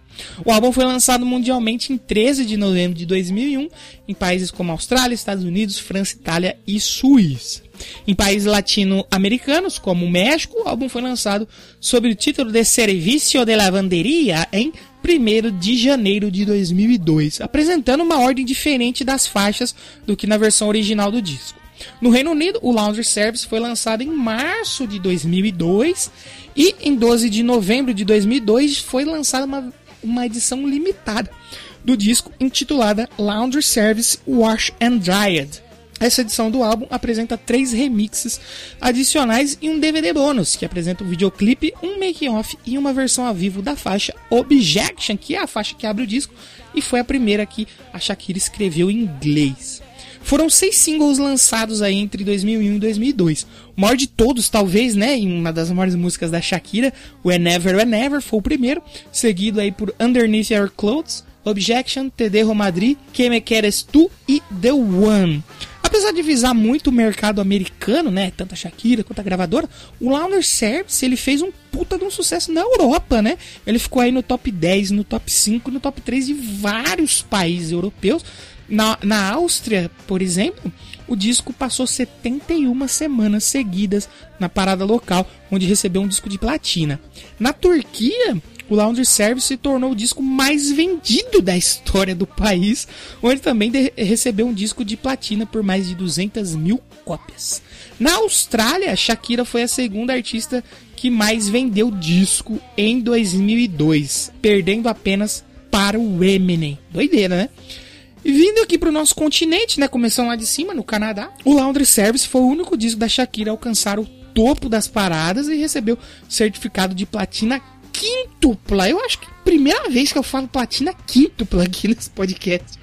O álbum foi lançado mundialmente em 13 de novembro de 2001 em países como Austrália, Estados Unidos, França, Itália e Suíça. Em países latino-americanos, como o México, o álbum foi lançado sob o título de Servicio de Lavanderia em 1 de janeiro de 2002, apresentando uma ordem diferente das faixas do que na versão original do disco. No Reino Unido, o Laundry Service foi lançado em março de 2002 e em 12 de novembro de 2002 foi lançada uma, uma edição limitada do disco intitulada Laundry Service Wash and Dried. Essa edição do álbum apresenta três remixes adicionais e um DVD bônus, que apresenta um videoclipe, um making-off e uma versão ao vivo da faixa Objection, que é a faixa que abre o disco e foi a primeira que a Shakira escreveu em inglês. Foram seis singles lançados aí entre 2001 e 2002. O maior de todos, talvez, né, em uma das maiores músicas da Shakira, o Whenever Whenever foi o primeiro, seguido aí por Underneath Your Clothes, Objection, TD Romadri, Que Me Queres Tu e The One. Apesar de visar muito o mercado americano, né, tanto a Shakira quanto a gravadora, o Laundry Service ele fez um puta de um sucesso na Europa, né? Ele ficou aí no top 10, no top 5, no top 3 de vários países europeus. Na, na Áustria, por exemplo, o disco passou 71 semanas seguidas na parada local, onde recebeu um disco de platina. Na Turquia, o Laundry Service se tornou o disco mais vendido da história do país, onde também recebeu um disco de platina por mais de 200 mil cópias. Na Austrália, Shakira foi a segunda artista que mais vendeu disco em 2002, perdendo apenas para o Eminem. Doideira, né? E vindo aqui pro nosso continente, né? Começando lá de cima, no Canadá, o Laundry Service foi o único disco da Shakira a alcançar o topo das paradas e recebeu certificado de platina quíntupla. Eu acho que é a primeira vez que eu falo platina quíntupla aqui nesse podcast.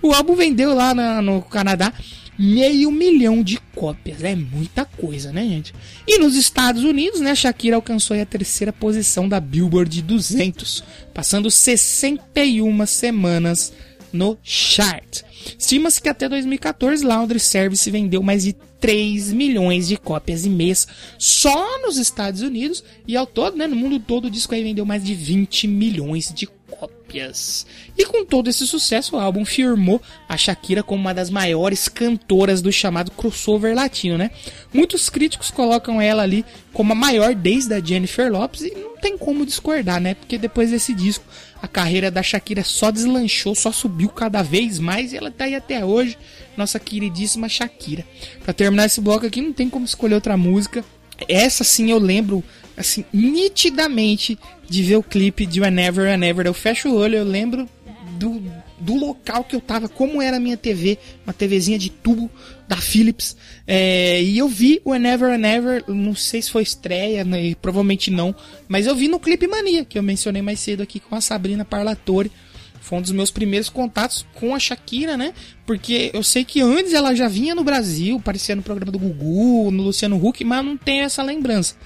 O álbum vendeu lá na- no Canadá meio milhão de cópias. É muita coisa, né, gente? E nos Estados Unidos, né, Shakira alcançou a terceira posição da Billboard 200, passando 61 semanas no chart. Estima-se que até 2014 Laundry Service vendeu mais de 3 milhões de cópias em mês só nos Estados Unidos e ao todo, né, no mundo todo o disco aí vendeu mais de 20 milhões de cópias. E com todo esse sucesso, o álbum firmou a Shakira como uma das maiores cantoras do chamado crossover latino, né? Muitos críticos colocam ela ali como a maior desde a Jennifer Lopez e não tem como discordar, né? Porque depois desse disco, a carreira da Shakira só deslanchou, só subiu cada vez mais e ela tá aí até hoje, nossa queridíssima Shakira. Pra terminar esse bloco aqui, não tem como escolher outra música. Essa sim eu lembro, assim, nitidamente de ver o clipe de Whenever, Whenever. Eu fecho o olho, eu lembro do, do local que eu tava, como era a minha TV, uma TVzinha de tubo da Philips. É, e eu vi o Whenever, Whenever, não sei se foi estreia, né, provavelmente não, mas eu vi no Clipe Mania, que eu mencionei mais cedo aqui com a Sabrina Parlatore. Foi um dos meus primeiros contatos com a Shakira, né? Porque eu sei que antes ela já vinha no Brasil, aparecia no programa do Gugu, no Luciano Huck, mas não tenho essa lembrança.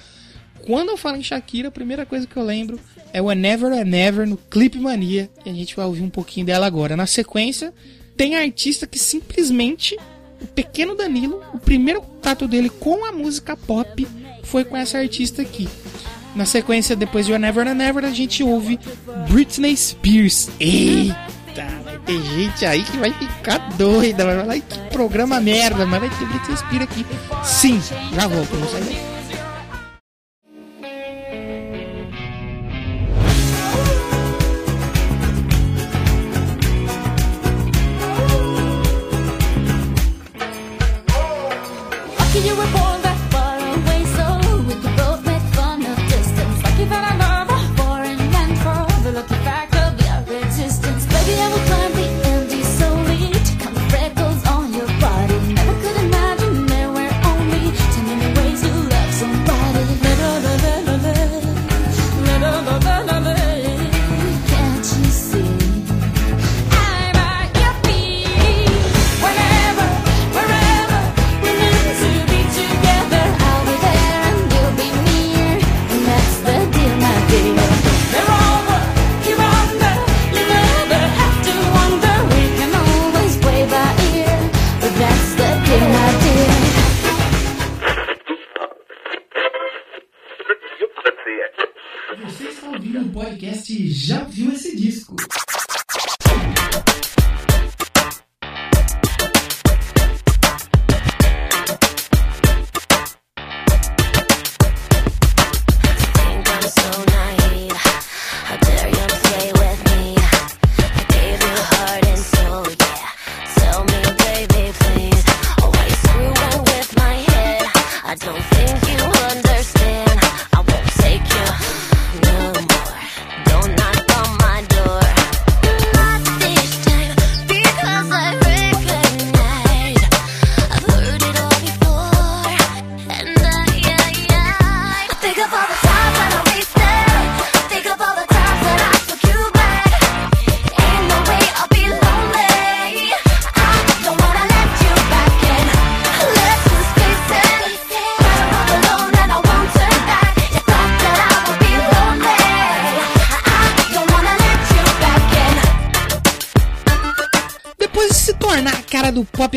Quando eu falo em Shakira, a primeira coisa que eu lembro é o Never and Never no Clip Mania, e a gente vai ouvir um pouquinho dela agora. Na sequência, tem artista que simplesmente o pequeno Danilo, o primeiro contato dele com a música pop foi com essa artista aqui. Na sequência, depois de Never and Never, a gente ouve Britney Spears. Eita, vai ter gente aí que vai ficar doida. Vai falar, "Ai, que programa merda, mas vai ter Britney Spears aqui. Sim, já volto, não.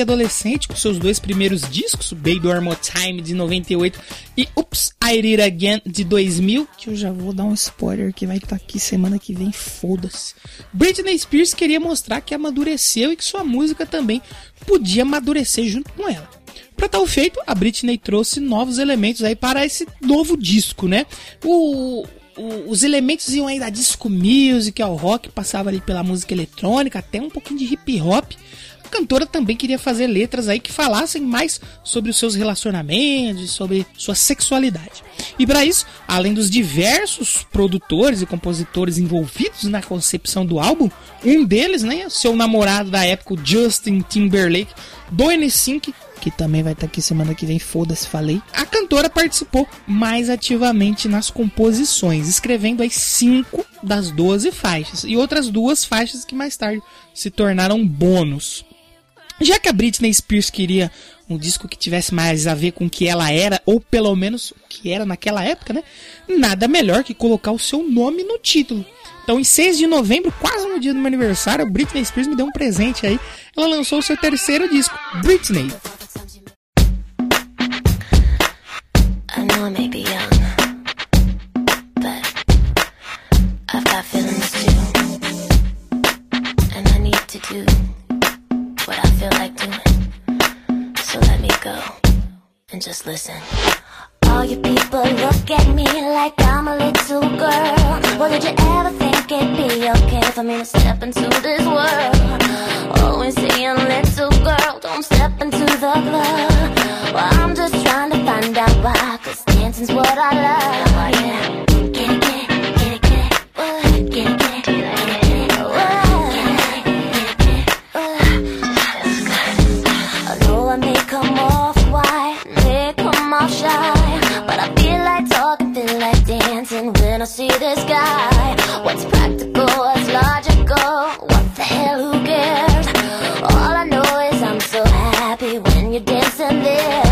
Adolescente com seus dois primeiros discos, Baby One More Time de 98 e Oops, I Did Again de 2000, que eu já vou dar um spoiler que vai estar aqui semana que vem, foda-se. Britney Spears queria mostrar que amadureceu e que sua música também podia amadurecer junto com ela. Para tal feito, a Britney trouxe novos elementos aí para esse novo disco, né? O- os elementos iam aí da disco music ao rock, passava ali pela música eletrônica, até um pouquinho de hip hop. Cantora também queria fazer letras aí que falassem mais sobre os seus relacionamentos, sobre sua sexualidade. E para isso, além dos diversos produtores e compositores envolvidos na concepção do álbum, um deles, né, seu namorado da época, Justin Timberlake, do N5, que também vai estar aqui semana que vem, foda-se, falei. A cantora participou mais ativamente nas composições, escrevendo as 5 das 12 faixas e outras duas faixas que mais tarde se tornaram bônus. Já que a Britney Spears queria um disco que tivesse mais a ver com o que ela era, ou pelo menos o que era naquela época, né? Nada melhor que colocar o seu nome no título. Então, em 6 de novembro, quase no dia do meu aniversário, a Britney Spears me deu um presente aí. Ela lançou o seu terceiro disco, Britney. To do what I feel like doing. So let me go and just listen. All you people look at me like I'm a little girl. Well, did you ever think it'd be okay for me to step into this world? Always saying, little girl, don't step into the club. Well, I'm just trying to find out why, cause dancing's what I love. Oh, yeah. see the sky. What's practical, what's logical, what the hell, who cares? All I know is I'm so happy when you're dancing there.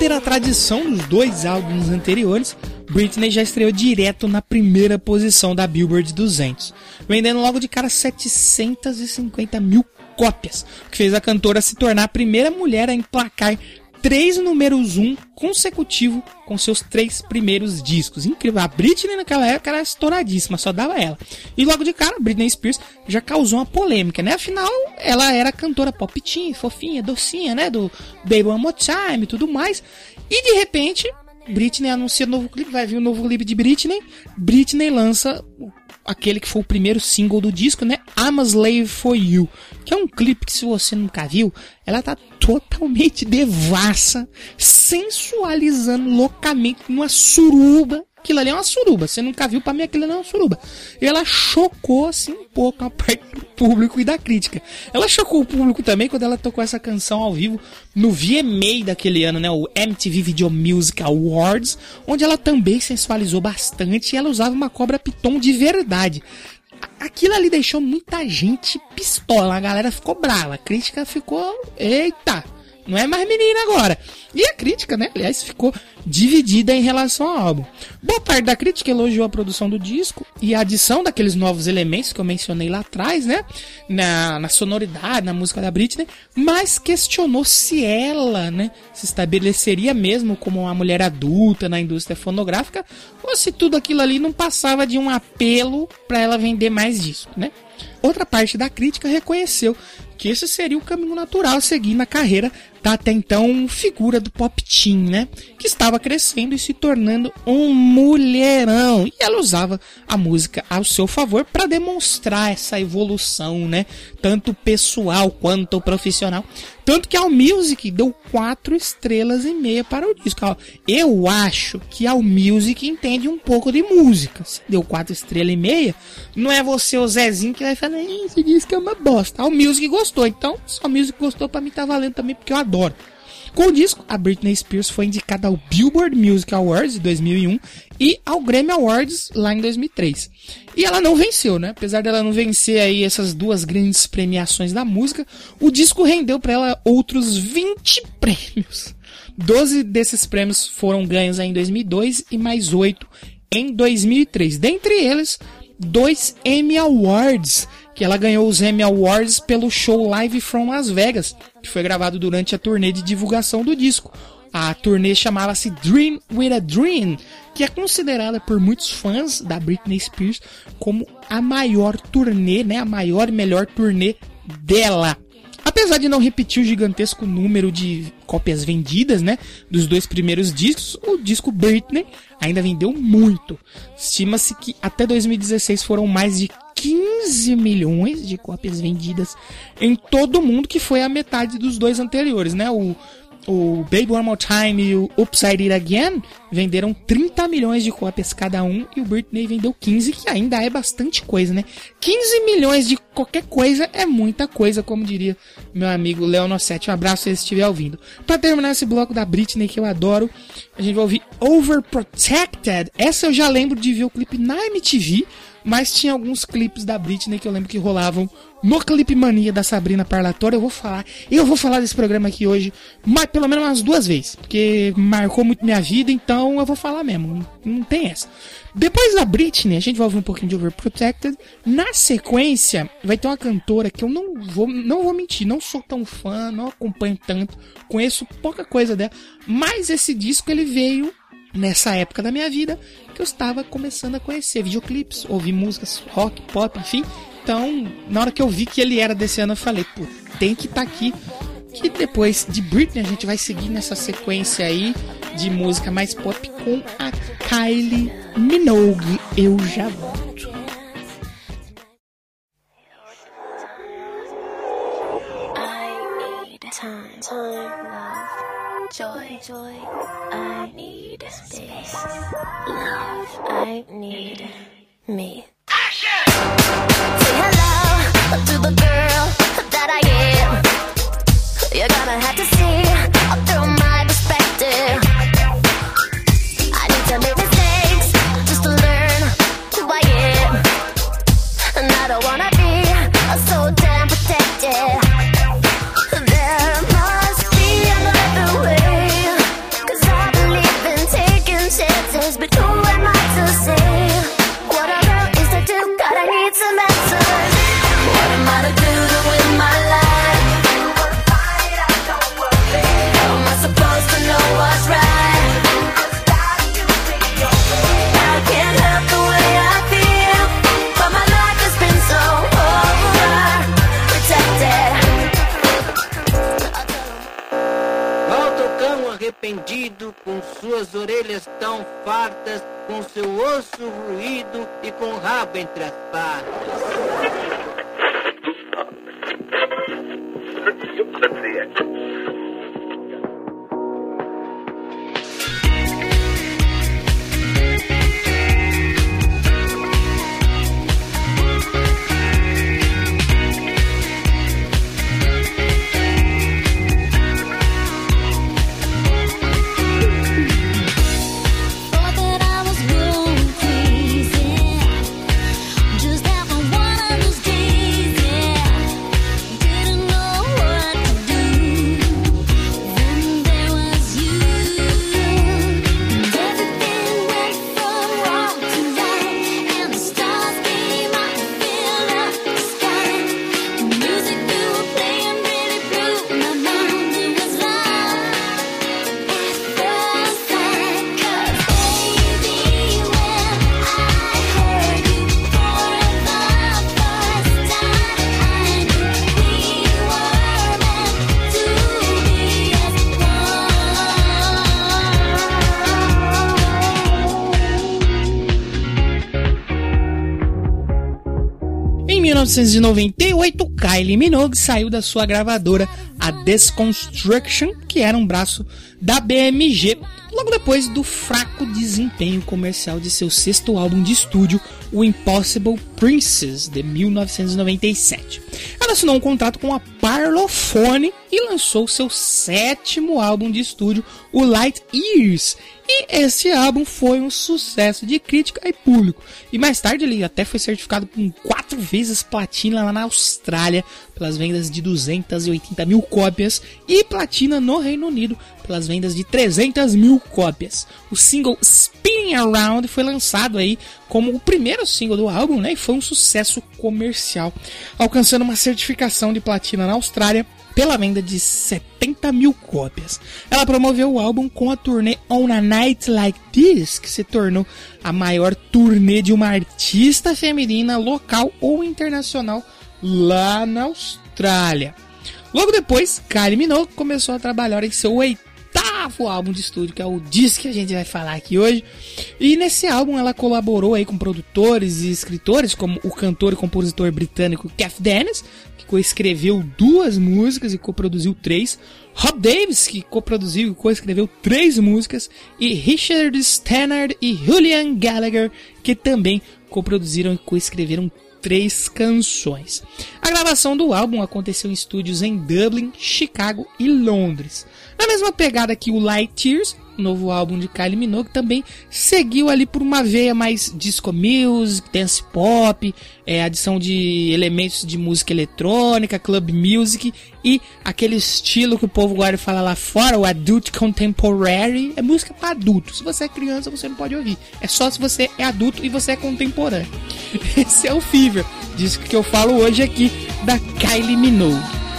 Manter a tradição dos dois álbuns anteriores, Britney já estreou direto na primeira posição da Billboard 200, vendendo logo de cara 750 mil cópias, o que fez a cantora se tornar a primeira mulher a emplacar três números um consecutivo com seus três primeiros discos. Incrível. A Britney naquela época era estouradíssima, só dava ela. E logo de cara, Britney Spears já causou uma polêmica, né? Afinal, ela era cantora pop teen, fofinha, docinha, né? Do Baby One More Time e tudo mais. E de repente, Britney anuncia novo clipe, vai vir um novo clipe de Britney. Britney lança o- aquele que foi o primeiro single do disco, né? I'm a Slave for You, que é um clipe que se você nunca viu, ela tá totalmente devassa, sensualizando loucamente numa suruba. Aquilo ali é uma suruba, você nunca viu, pra mim aquilo ali é uma suruba. E ela chocou assim um pouco a parte do público e da crítica. Ela chocou o público também quando ela tocou essa canção ao vivo no VMA daquele ano, né, o MTV Video Music Awards, onde ela também sensualizou bastante e ela usava uma cobra piton de verdade. Aquilo ali deixou muita gente pistola, a galera ficou brava, a crítica ficou, eita, não é mais menina agora. E a crítica, né, aliás, ficou dividida em relação ao álbum. Boa parte da crítica elogiou a produção do disco e a adição daqueles novos elementos que eu mencionei lá atrás, né, na, na sonoridade, na música da Britney, mas questionou se ela, né, se estabeleceria mesmo como uma mulher adulta na indústria fonográfica ou se tudo aquilo ali não passava de um apelo para ela vender mais disco, né? Outra parte da crítica reconheceu que esse seria o caminho natural a seguir na carreira da até então figura do pop teen, né? Que estava crescendo e se tornando um mulherão. E ela usava a música ao seu favor para demonstrar essa evolução, né? Tanto pessoal quanto profissional. Tanto que a Allmusic deu quatro estrelas e meia para o disco. Eu acho que a Allmusic entende um pouco de música. Se deu quatro estrelas e meia, não é você o Zezinho que vai falar, "Ih, esse disco é uma bosta. A Allmusic gostou, então se a Allmusic gostou, para mim tá valendo também, porque eu adoro. Com o disco, a Britney Spears foi indicada ao Billboard Music Awards de 2001 e ao Grammy Awards lá em 2003. E ela não venceu, né? Apesar dela não vencer aí essas duas grandes premiações da música, o disco rendeu para ela outros 20 prêmios. 12 desses prêmios foram ganhos em 2002 e mais 8 em 2003. Dentre eles, dois Emmy Awards, que ela ganhou os Emmy Awards pelo show Live from Las Vegas, que foi gravado durante a turnê de divulgação do disco. A turnê chamava-se Dream with a Dream, que é considerada por muitos fãs da Britney Spears como a maior turnê, né, a maior e melhor turnê dela. Apesar de não repetir o gigantesco número de cópias vendidas, né, dos dois primeiros discos, o disco Britney ainda vendeu muito. Estima-se que até 2016 foram mais de 15 milhões de cópias vendidas em todo o mundo, que foi a metade dos dois anteriores, né? O, o Baby One More Time e o Upside It Again venderam 30 milhões de cópias cada um e o Britney vendeu 15, que ainda é bastante coisa, né? 15 milhões de qualquer coisa é muita coisa, como diria meu amigo Léo Nossetti. Um abraço se ele estiver ouvindo. Pra terminar esse bloco da Britney que eu adoro, a gente vai ouvir Overprotected. Essa eu já lembro de ver o clipe na MTV, mas tinha alguns clipes da Britney que eu lembro que rolavam no Clipe Mania da Sabrina Parlatória. Eu vou falar, eu vou falar desse programa aqui hoje, mas pelo menos umas duas vezes, porque marcou muito minha vida, então eu vou falar mesmo. Não, tem essa. Depois da Britney, a gente vai ouvir um pouquinho de Overprotected. Na sequência, vai ter uma cantora que eu não vou, não vou mentir, não sou tão fã, não acompanho tanto, conheço pouca coisa dela, mas esse disco ele veio nessa época da minha vida que eu estava começando a conhecer videoclipes, ouvir músicas rock, pop, enfim. Então, na hora que eu vi que ele era desse ano, eu falei, pô, tem que estar aqui. Que depois de Britney a gente vai seguir nessa sequência aí de música mais pop com a Kylie Minogue. Eu já volto. Time, time, love, joy, joy. I need space, love. I need me. Say hello to the girl that I am. You're gonna have to see through my perspective. I need to make mistakes just to learn who I am. And I don't wanna be so damn protected. Fartas, com seu osso ruído e com o rabo entre as patas. 1998, Kylie Minogue saiu da sua gravadora, a Desconstruction, que era um braço da BMG, logo depois do fraco desempenho comercial de seu sexto álbum de estúdio, o Impossible Princess, de 1997. Ela assinou um contrato com a Parlophone e lançou seu sétimo álbum de estúdio, o Light Years. E esse álbum foi um sucesso de crítica e público. E mais tarde ele até foi certificado com quatro vezes platina lá na Austrália, pelas vendas de 280 mil cópias, e platina no Reino Unido, pelas vendas de 300 mil cópias. O single Spinning Around foi lançado aí como o primeiro single do álbum, né? E foi um sucesso comercial, alcançando uma certificação de platina na Austrália pela venda de 70 mil cópias. Ela promoveu o álbum com a turnê On a Night Like This, que se tornou a maior turnê de uma artista feminina local ou internacional lá na Austrália. Logo depois, Kylie Minogue começou a trabalhar em seu oitavo álbum de estúdio, que é o disco que a gente vai falar aqui hoje. E nesse álbum ela colaborou aí com produtores e escritores, como o cantor e compositor britânico Kath Dennis, coescreveu duas músicas e coproduziu três. Rob Davis, que coproduziu e coescreveu três músicas. E Richard Stannard e Julian Gallagher, que também coproduziram e coescreveram três canções. A gravação do álbum aconteceu em estúdios em Dublin, Chicago e Londres. Na mesma pegada que o Light Tears, novo álbum de Kylie Minogue também seguiu ali por uma veia mais disco music, dance pop, é, adição de elementos de música eletrônica, club music e aquele estilo que o povo agora fala lá fora, o adult contemporary, é música para adulto. Se você é criança, você não pode ouvir. É só se você é adulto e você é contemporâneo. Esse é o Fever, disco que eu falo hoje aqui da Kylie Minogue.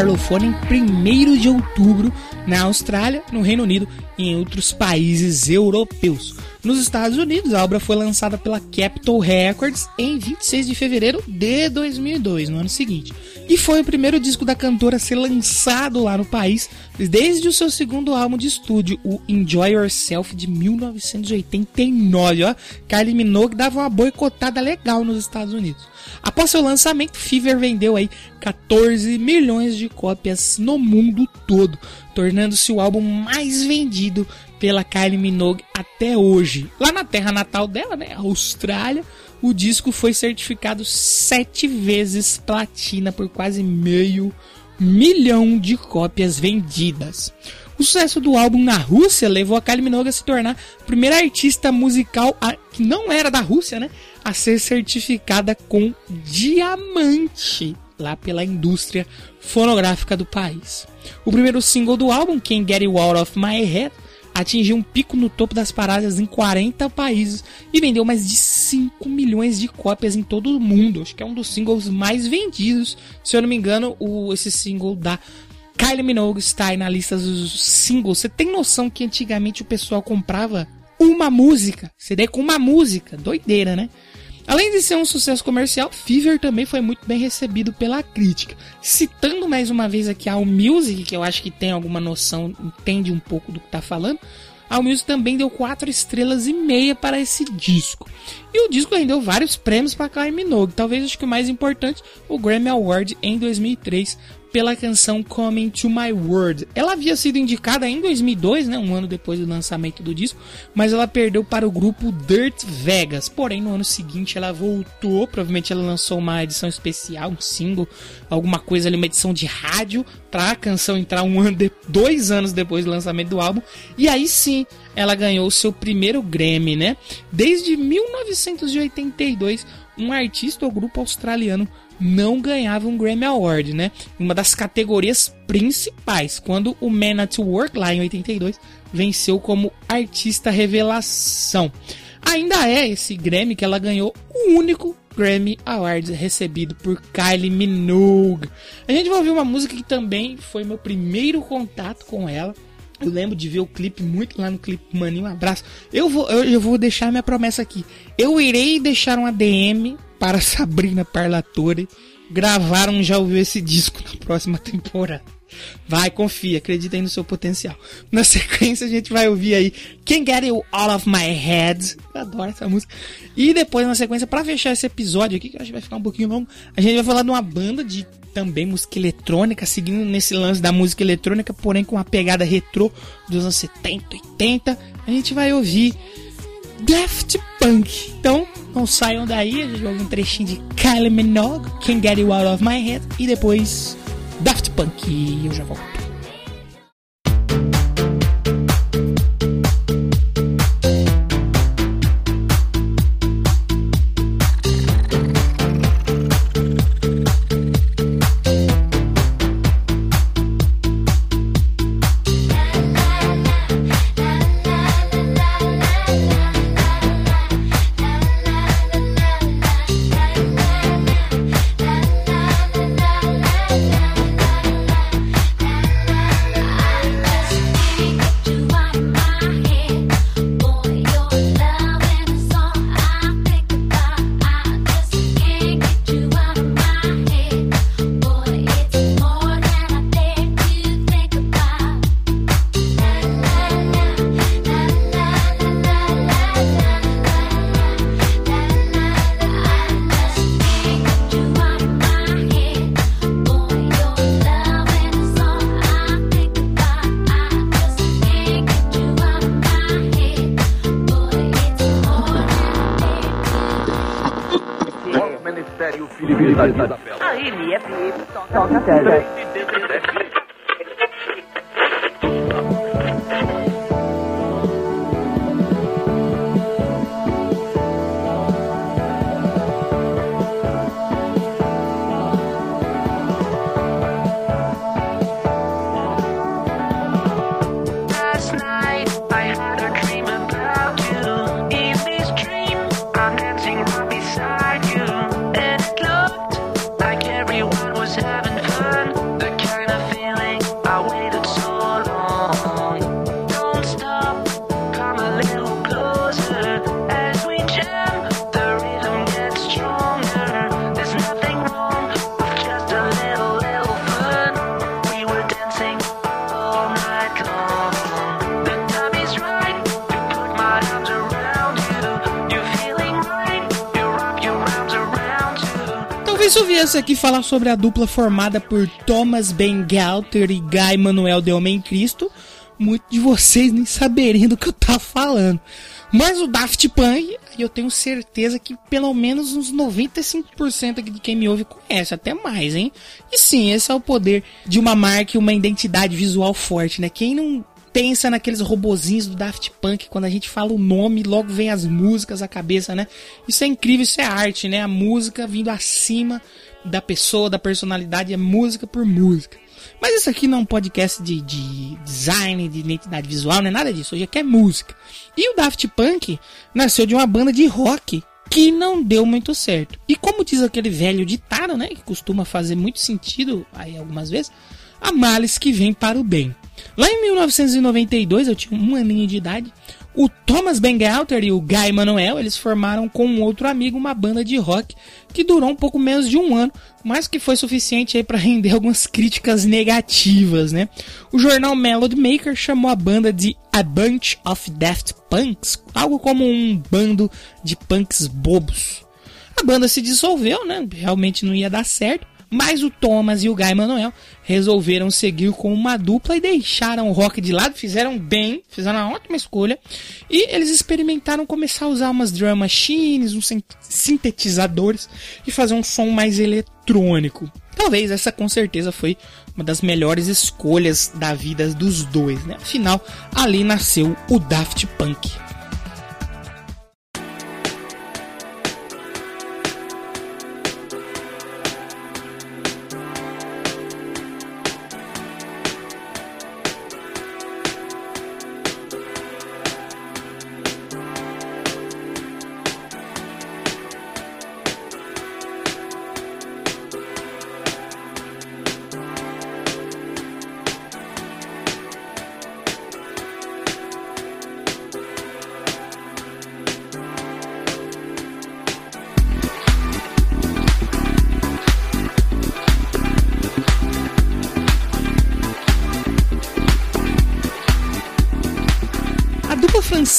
Parlophone em 1 de outubro na Austrália, no Reino Unido e em outros países europeus. Nos Estados Unidos, a obra foi lançada pela Capitol Records em 26 de fevereiro de 2002, no ano seguinte. E foi o primeiro disco da cantora a ser lançado lá no país desde o seu segundo álbum de estúdio, o Enjoy Yourself de 1989. Ó, Kylie Minogue dava uma boicotada legal nos Estados Unidos. Após seu lançamento, Fever vendeu aí 14 milhões de cópias no mundo todo, tornando-se o álbum mais vendido pela Kylie Minogue até hoje. Lá na terra natal dela, né, Austrália, o disco foi certificado sete vezes platina por quase meio milhão de cópias vendidas. O sucesso do álbum na Rússia levou a Kylie Minogue a se tornar a primeira artista musical a- que não era da Rússia, né, a ser certificada com diamante lá pela indústria fonográfica do país. O primeiro single do álbum, Can't Get You Out of My Head, atingiu um pico no topo das paradas em 40 países e vendeu mais de 5 milhões de cópias em todo o mundo. Acho que é um dos singles mais vendidos. Se eu não me engano, o, esse single da Kylie Minogue está aí na lista dos singles. Você tem noção que antigamente o pessoal comprava uma música, CD com uma música? Doideira, né? Além de ser um sucesso comercial, Fever também foi muito bem recebido pela crítica. Citando mais uma vez aqui a Allmusic, que eu acho que tem alguma noção, entende um pouco do que tá falando, a Allmusic também deu 4 estrelas e meia para esse disco. E o disco rendeu vários prêmios para Kylie Minogue, talvez acho que o mais importante, o Grammy Award em 2003 pela canção Coming to My World. Ela havia sido indicada em 2002, né, um ano depois do lançamento do disco, mas ela perdeu para o grupo Dirt Vegas. Porém, no ano seguinte ela voltou, provavelmente ela lançou uma edição especial, um single, alguma coisa ali, uma edição de rádio, para a canção entrar um ano, de, dois anos depois do lançamento do álbum. E aí sim, ela ganhou o seu primeiro Grammy, né? Desde 1982, um artista ou grupo australiano não ganhava um Grammy Award, né? Uma das categorias principais, quando o Man at Work, lá em 82, venceu como artista revelação. Ainda é esse Grammy que ela ganhou o único Grammy Award recebido por Kylie Minogue. A gente vai ouvir uma música que também foi meu primeiro contato com ela. Eu lembro de ver o clipe muito lá no Clipe Mania. Um abraço. Eu vou, eu, eu vou deixar minha promessa aqui. Eu irei deixar uma DM para Sabrina Parlatore gravar um Já Ouviu Esse Disco na próxima temporada. Vai, confia, acredita aí no seu potencial. Na sequência, a gente vai ouvir aí Can't Get You Out of My Head. Eu adoro essa música. E depois, na sequência, para fechar esse episódio aqui, que eu acho que vai ficar um pouquinho longo, a gente vai falar de uma banda de também música eletrônica, seguindo nesse lance da música eletrônica, porém com uma pegada retrô dos anos 70, 80. A gente vai ouvir Daft Punk. Então, não saiam daí, a gente ouvir um trechinho de Kylie Minogue, Can't Get You Out of My Head, e depois Daft Punk. E eu já volto. Aqui falar sobre a dupla formada por Thomas Bangalter e Guy Manuel de Homem Cristo, muitos de vocês nem saberiam do que eu tava falando. Mas o Daft Punk, eu tenho certeza que pelo menos uns 95% aqui de quem me ouve conhece, até mais, hein? E sim, esse é o poder de uma marca e uma identidade visual forte, né? Quem não pensa naqueles robozinhos do Daft Punk, quando a gente fala o nome, logo vem as músicas à cabeça, né? Isso é incrível, isso é arte, né? A música vindo acima da pessoa, da personalidade, é música por música. Mas isso aqui não é um podcast de, de design, de identidade visual, não é nada disso. Hoje aqui é música. E o Daft Punk nasceu de uma banda de rock que não deu muito certo. E como diz aquele velho ditado, né, que costuma fazer muito sentido aí algumas vezes, há males que vêm para o bem. Lá em 1992, eu tinha um aninho de idade, o Thomas Bangalter e o Guy Manuel, eles formaram com um outro amigo uma banda de rock que durou um pouco menos de um ano, mas que foi suficiente para render algumas críticas negativas, né? O jornal Melody Maker chamou a banda de A Bunch of Daft Punks, algo como um bando de punks bobos. A banda se dissolveu, né? Realmente não ia dar certo. Mas o Thomas e o Guy Manuel resolveram seguir com uma dupla e deixaram o rock de lado, fizeram bem, fizeram uma ótima escolha. E eles experimentaram começar a usar umas drum machines, uns sin- sintetizadores e fazer um som mais eletrônico. Talvez essa com certeza foi uma das melhores escolhas da vida dos dois, né? Afinal, ali nasceu o Daft Punk.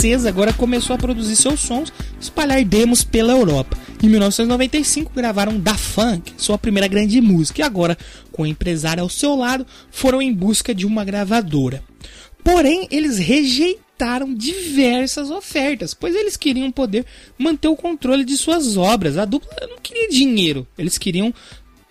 Francesa agora começou a produzir seus sons espalhar demos pela Europa. Em 1995 gravaram Da Funk, sua primeira grande música, e agora, com o empresário ao seu lado, foram em busca de uma gravadora. Porém, eles rejeitaram diversas ofertas, pois eles queriam poder manter o controle de suas obras. A dupla não queria dinheiro, eles queriam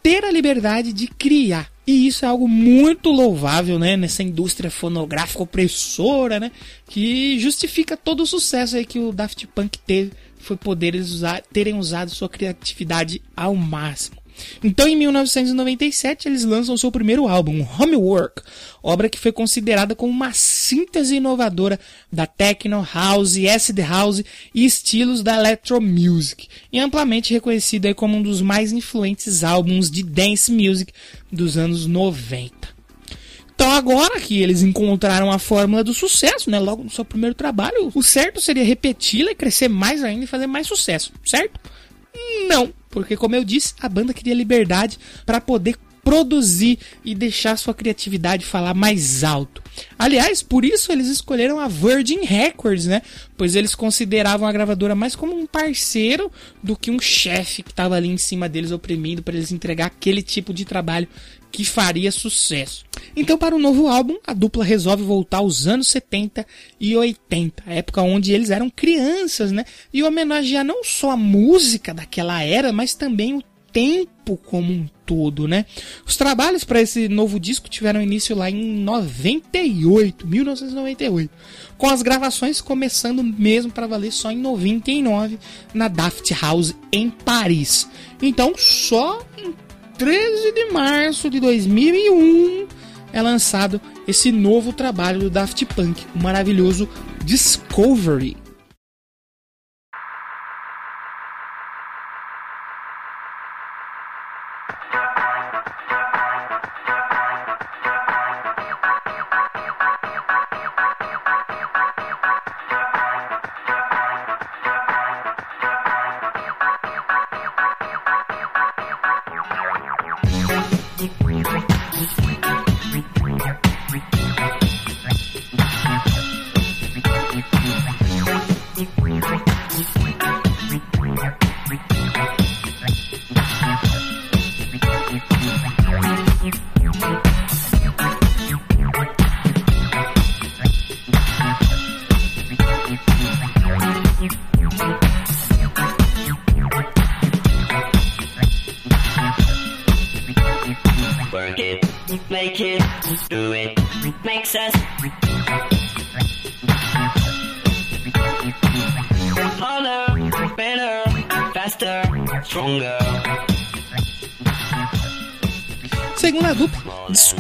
ter a liberdade de criar. E isso é algo muito louvável, né, nessa indústria fonográfica opressora, né, que justifica todo o sucesso aí que o Daft Punk teve, foi poder eles usar, terem usado sua criatividade ao máximo. Então, em 1997, eles lançam seu primeiro álbum, Homework, obra que foi considerada como uma síntese inovadora da techno, house, acid house e estilos da electro music, e amplamente reconhecido como um dos mais influentes álbuns de dance music dos anos 90. Então agora que eles encontraram a fórmula do sucesso, né, logo no seu primeiro trabalho, o certo seria repeti-la e crescer mais ainda e fazer mais sucesso, certo? Não, porque como eu disse, a banda queria liberdade para poder produzir e deixar sua criatividade falar mais alto. Aliás, por isso eles escolheram a Virgin Records, né? Pois eles consideravam a gravadora mais como um parceiro do que um chefe que estava ali em cima deles oprimindo para eles entregar aquele tipo de trabalho que faria sucesso. Então, para o novo álbum, a dupla resolve voltar aos anos 70 e 80, a época onde eles eram crianças, né? E homenagear não só a música daquela era, mas também o tempo como um todo, né? Os trabalhos para esse novo disco tiveram início lá em 98, 1998, com as gravações começando mesmo para valer só em 99 na Daft House em Paris. Então, só em 13 de março de 2001 é lançado esse novo trabalho do Daft Punk, o maravilhoso Discovery.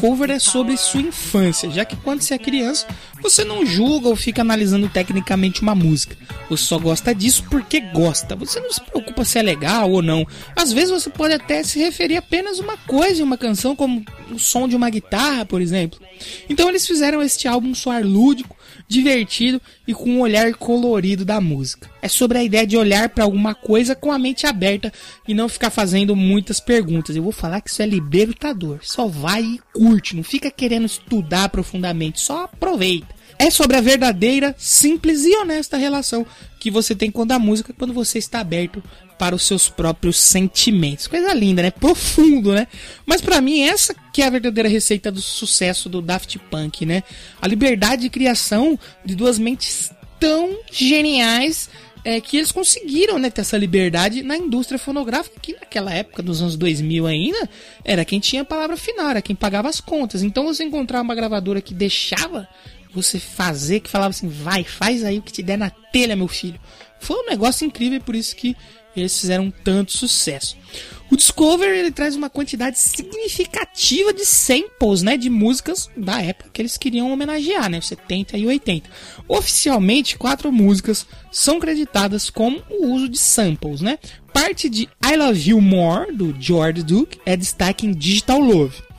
Discover é sobre sua infância, já que quando você é criança, você não julga ou fica analisando tecnicamente uma música. Você só gosta disso porque gosta. Você não se preocupa se é legal ou não. Às vezes você pode até se referir apenas uma coisa em uma canção, como o som de uma guitarra, por exemplo. Então eles fizeram este álbum soar lúdico, divertido e com um olhar colorido da música. É sobre a ideia de olhar para alguma coisa com a mente aberta e não ficar fazendo muitas perguntas. Eu vou falar que isso é libertador. Só vai e curte, não fica querendo estudar profundamente, só aproveita. É sobre a verdadeira, simples e honesta relação que você tem com a música quando você está aberto para os seus próprios sentimentos. Coisa linda, né? Profundo, né? Mas pra mim essa que é a verdadeira receita do sucesso do Daft Punk, né? A liberdade de criação de duas mentes tão geniais é, que eles conseguiram né, ter essa liberdade na indústria fonográfica, que naquela época, dos anos 2000 ainda, era quem tinha a palavra final, era quem pagava as contas. Então você encontrar uma gravadora que deixava você fazer, que falava assim, vai, faz aí o que te der na telha, meu filho. Foi um negócio incrível e por isso que eles fizeram tanto sucesso. O Discover ele traz uma quantidade significativa de samples, né, de músicas da época que eles queriam homenagear, né, 70 e 80. Oficialmente, quatro músicas são creditadas com o uso de samples, né? Parte de I Love You More do George Duke é destaque em Digital Love.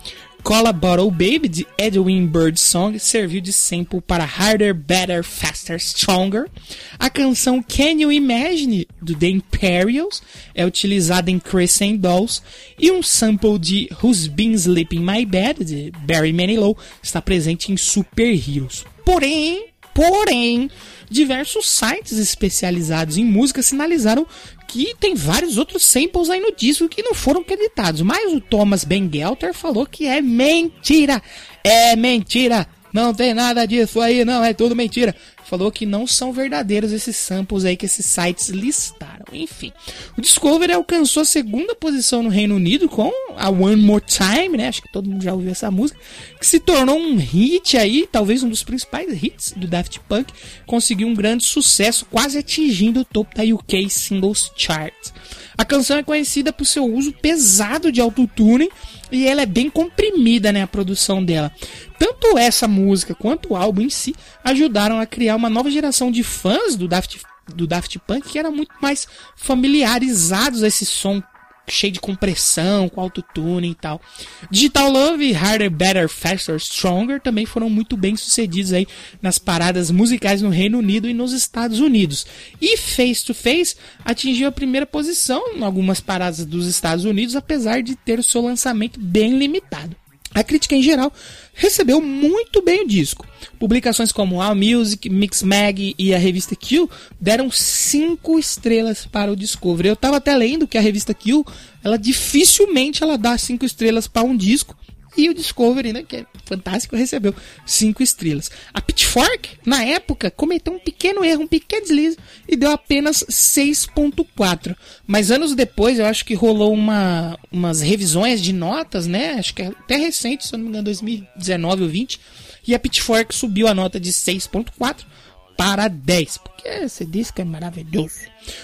Cola Bottle Baby de Edwin Birdsong serviu de sample para Harder, Better, Faster, Stronger. A canção Can You Imagine do The Imperials é utilizada em Crescent Dolls e um sample de Who's Been Sleeping My Bed de Barry Manilow está presente em Super Heroes. Porém, porém, diversos sites especializados em música sinalizaram que tem vários outros samples aí no disco que não foram creditados, mas o Thomas Bangalter falou que é mentira. É mentira. Não tem nada disso aí, não, é tudo mentira. Falou que não são verdadeiros esses samples aí que esses sites listaram. Enfim, o Discovery alcançou a segunda posição no Reino Unido com a One More Time, né? Acho que todo mundo já ouviu essa música, que se tornou um hit aí, talvez um dos principais hits do Daft Punk. Conseguiu um grande sucesso, quase atingindo o topo da UK Singles Chart. A canção é conhecida por seu uso pesado de autotune e ela é bem comprimida, né, a produção dela. Tanto essa música quanto o álbum em si ajudaram a criar uma nova geração de fãs do Daft, do Daft Punk que eram muito mais familiarizados a esse som cheio de compressão, com autotune e tal. Digital Love, Harder, Better, Faster, Stronger também foram muito bem sucedidos aí nas paradas musicais no Reino Unido e nos Estados Unidos. E Face to Face atingiu a primeira posição em algumas paradas dos Estados Unidos, apesar de ter o seu lançamento bem limitado. A crítica em geral recebeu muito bem o disco. Publicações como All Music, Mix Mag e a revista Q deram 5 estrelas para o Discovery. Eu estava até lendo que a revista Q, ela dificilmente ela dá 5 estrelas para um disco. E o Discovery, né, que é fantástico, recebeu 5 estrelas. A Pitchfork, na época, cometeu um pequeno erro, um pequeno deslize e deu apenas 6.4. Mas anos depois, eu acho que rolou uma, umas revisões de notas, né? Acho que é até recente, se eu não me engano, 2019 ou 20. E a Pitchfork subiu a nota de 6.4 para 10, porque esse disco é maravilhoso.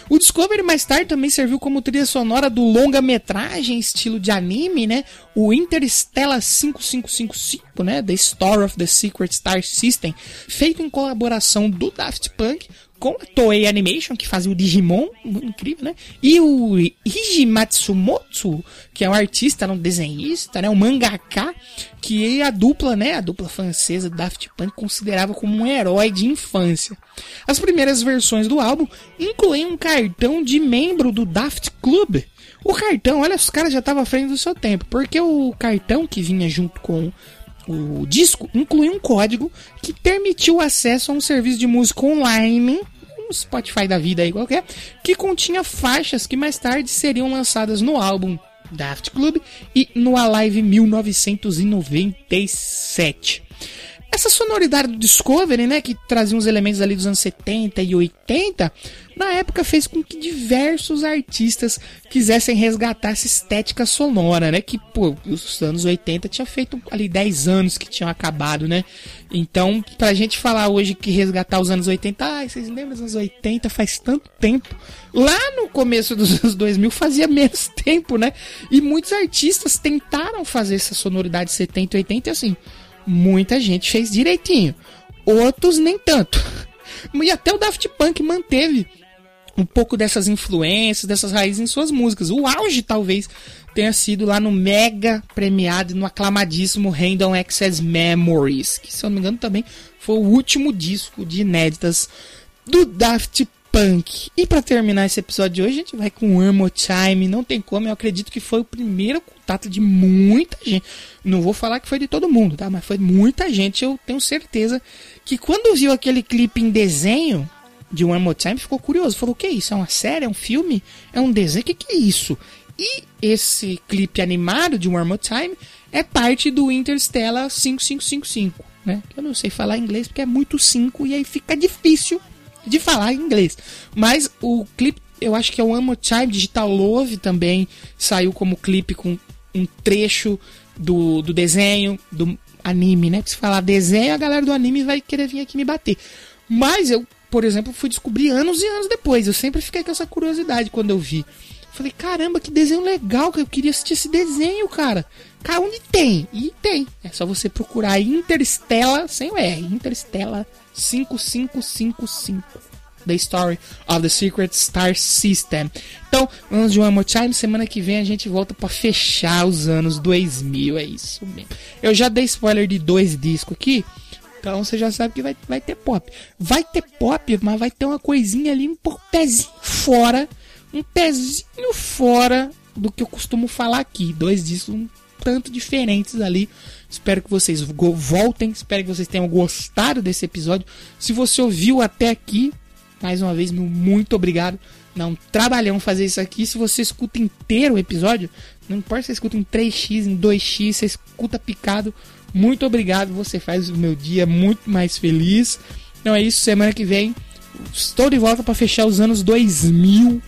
O Discovery mais tarde também serviu como trilha sonora do longa-metragem estilo de anime, né? O Interstellar 5555, né? The Story of the Secret Star System, feito em colaboração do Daft Punk com a Toei Animation, que fazia o Digimon, incrível, né? E o Hiji Matsumoto, que é um artista, um desenhista, né? Um mangaka, que a dupla, né? A dupla francesa Daft Punk considerava como um herói de infância. As primeiras versões do álbum incluem um cartão de membro do Daft Club. O cartão, olha, os caras já estavam à frente do seu tempo, porque o cartão que vinha junto com o disco inclui um código que permitiu acesso a um serviço de música online, um Spotify da vida aí qualquer, que continha faixas que mais tarde seriam lançadas no álbum Daft Club e no Alive 1997. Essa sonoridade do Discovery, né, que trazia uns elementos ali dos anos 70 e 80, na época fez com que diversos artistas quisessem resgatar essa estética sonora, né, que, pô, os anos 80 tinha feito ali 10 anos que tinham acabado, né? Então, pra gente falar hoje que resgatar os anos 80, ai, vocês lembram dos anos 80 faz tanto tempo. Lá no começo dos anos 2000 fazia menos tempo, né? E muitos artistas tentaram fazer essa sonoridade 70 e 80 e assim, muita gente fez direitinho. Outros nem tanto. E até o Daft Punk manteve um pouco dessas influências, dessas raízes em suas músicas. O auge, talvez, tenha sido lá no mega premiado e no aclamadíssimo Random Access Memories, que, se eu não me engano, também foi o último disco de inéditas do Daft Punk. E para terminar esse episódio de hoje, a gente vai com More Time. Não tem como, eu acredito que foi o primeiro contato de muita gente. Não vou falar que foi de todo mundo, tá? Mas foi muita gente. Eu tenho certeza que quando viu aquele clipe em desenho de One More Time, ficou curioso. Falou: o que é isso? É uma série? É um filme? É um desenho? O que, que é isso? E esse clipe animado de One More Time é parte do Interstellar 5555, né? Eu não sei falar inglês porque é muito 5 e aí fica difícil de falar inglês. Mas o clipe, eu acho que é o More Time Digital Love também saiu como clipe com um trecho do, do desenho, do anime, né? Porque se falar desenho, a galera do anime vai querer vir aqui me bater. Mas eu, por exemplo, fui descobrir anos e anos depois. Eu sempre fiquei com essa curiosidade quando eu vi. Falei, caramba, que desenho legal, que eu queria assistir esse desenho, cara. Cara, onde tem? E tem. É só você procurar Interstellar, sem o R, Interstellar 5555. The Story of the Secret Star System. Então, vamos de One More Time. Semana que vem a gente volta para fechar os anos 2000. É isso mesmo. Eu já dei spoiler de dois discos aqui. Então você já sabe que vai, vai ter pop. Vai ter pop, mas vai ter uma coisinha ali, um pezinho fora. Um pezinho fora do que eu costumo falar aqui. Dois discos um tanto diferentes ali. Espero que vocês voltem. Espero que vocês tenham gostado desse episódio. Se você ouviu até aqui, mais uma vez, meu muito obrigado. Não, um trabalhão fazer isso aqui. Se você escuta inteiro o episódio, não importa se você escuta em 3x, em 2x, você escuta picado. Muito obrigado, você faz o meu dia muito mais feliz. Então é isso, semana que vem estou de volta para fechar os anos 2000.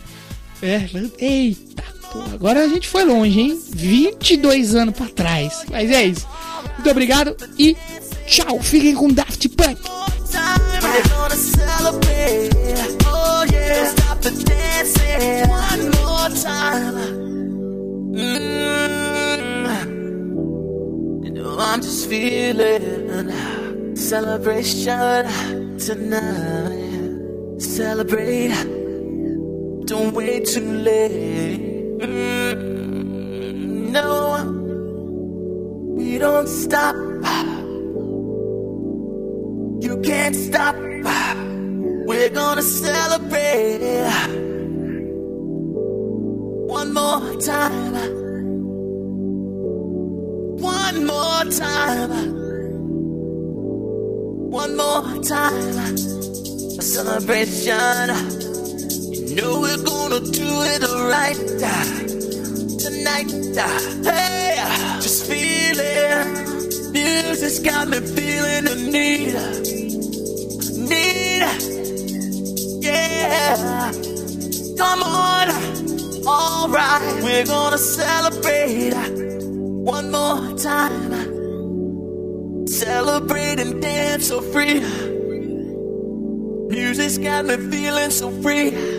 É, eita, pô, agora a gente foi longe, hein? 22 anos para trás. Mas é isso. Muito obrigado e tchau. Fiquem com Daft Punk. I'm just feeling celebration tonight. Celebrate. Don't wait too late. No, we don't stop. You can't stop. We're gonna celebrate one more time. One more time. One more time. A celebration. Know we're gonna do it right tonight. Hey, just feel it. Music's got me feeling the need. Need. Yeah. Come on. Alright. We're gonna celebrate one more time. Celebrate and dance so free. Music's got me feeling so free.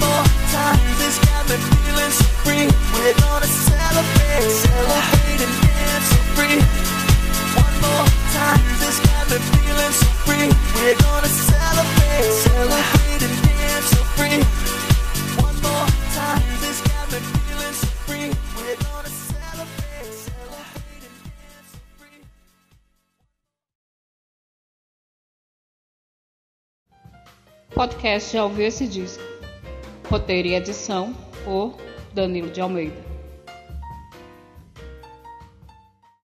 More time. This got me feeling so free. We're gonna celebrate. Celebrate, and dance so free. One more time. This got me feeling so free. We're gonna celebrate, celebrate and dance so free. One more time. This got me feeling so free. We're gonna celebrate, celebrate. Podcast Já Ouviu Esse Disco. Roteiro e edição por Danilo de Almeida.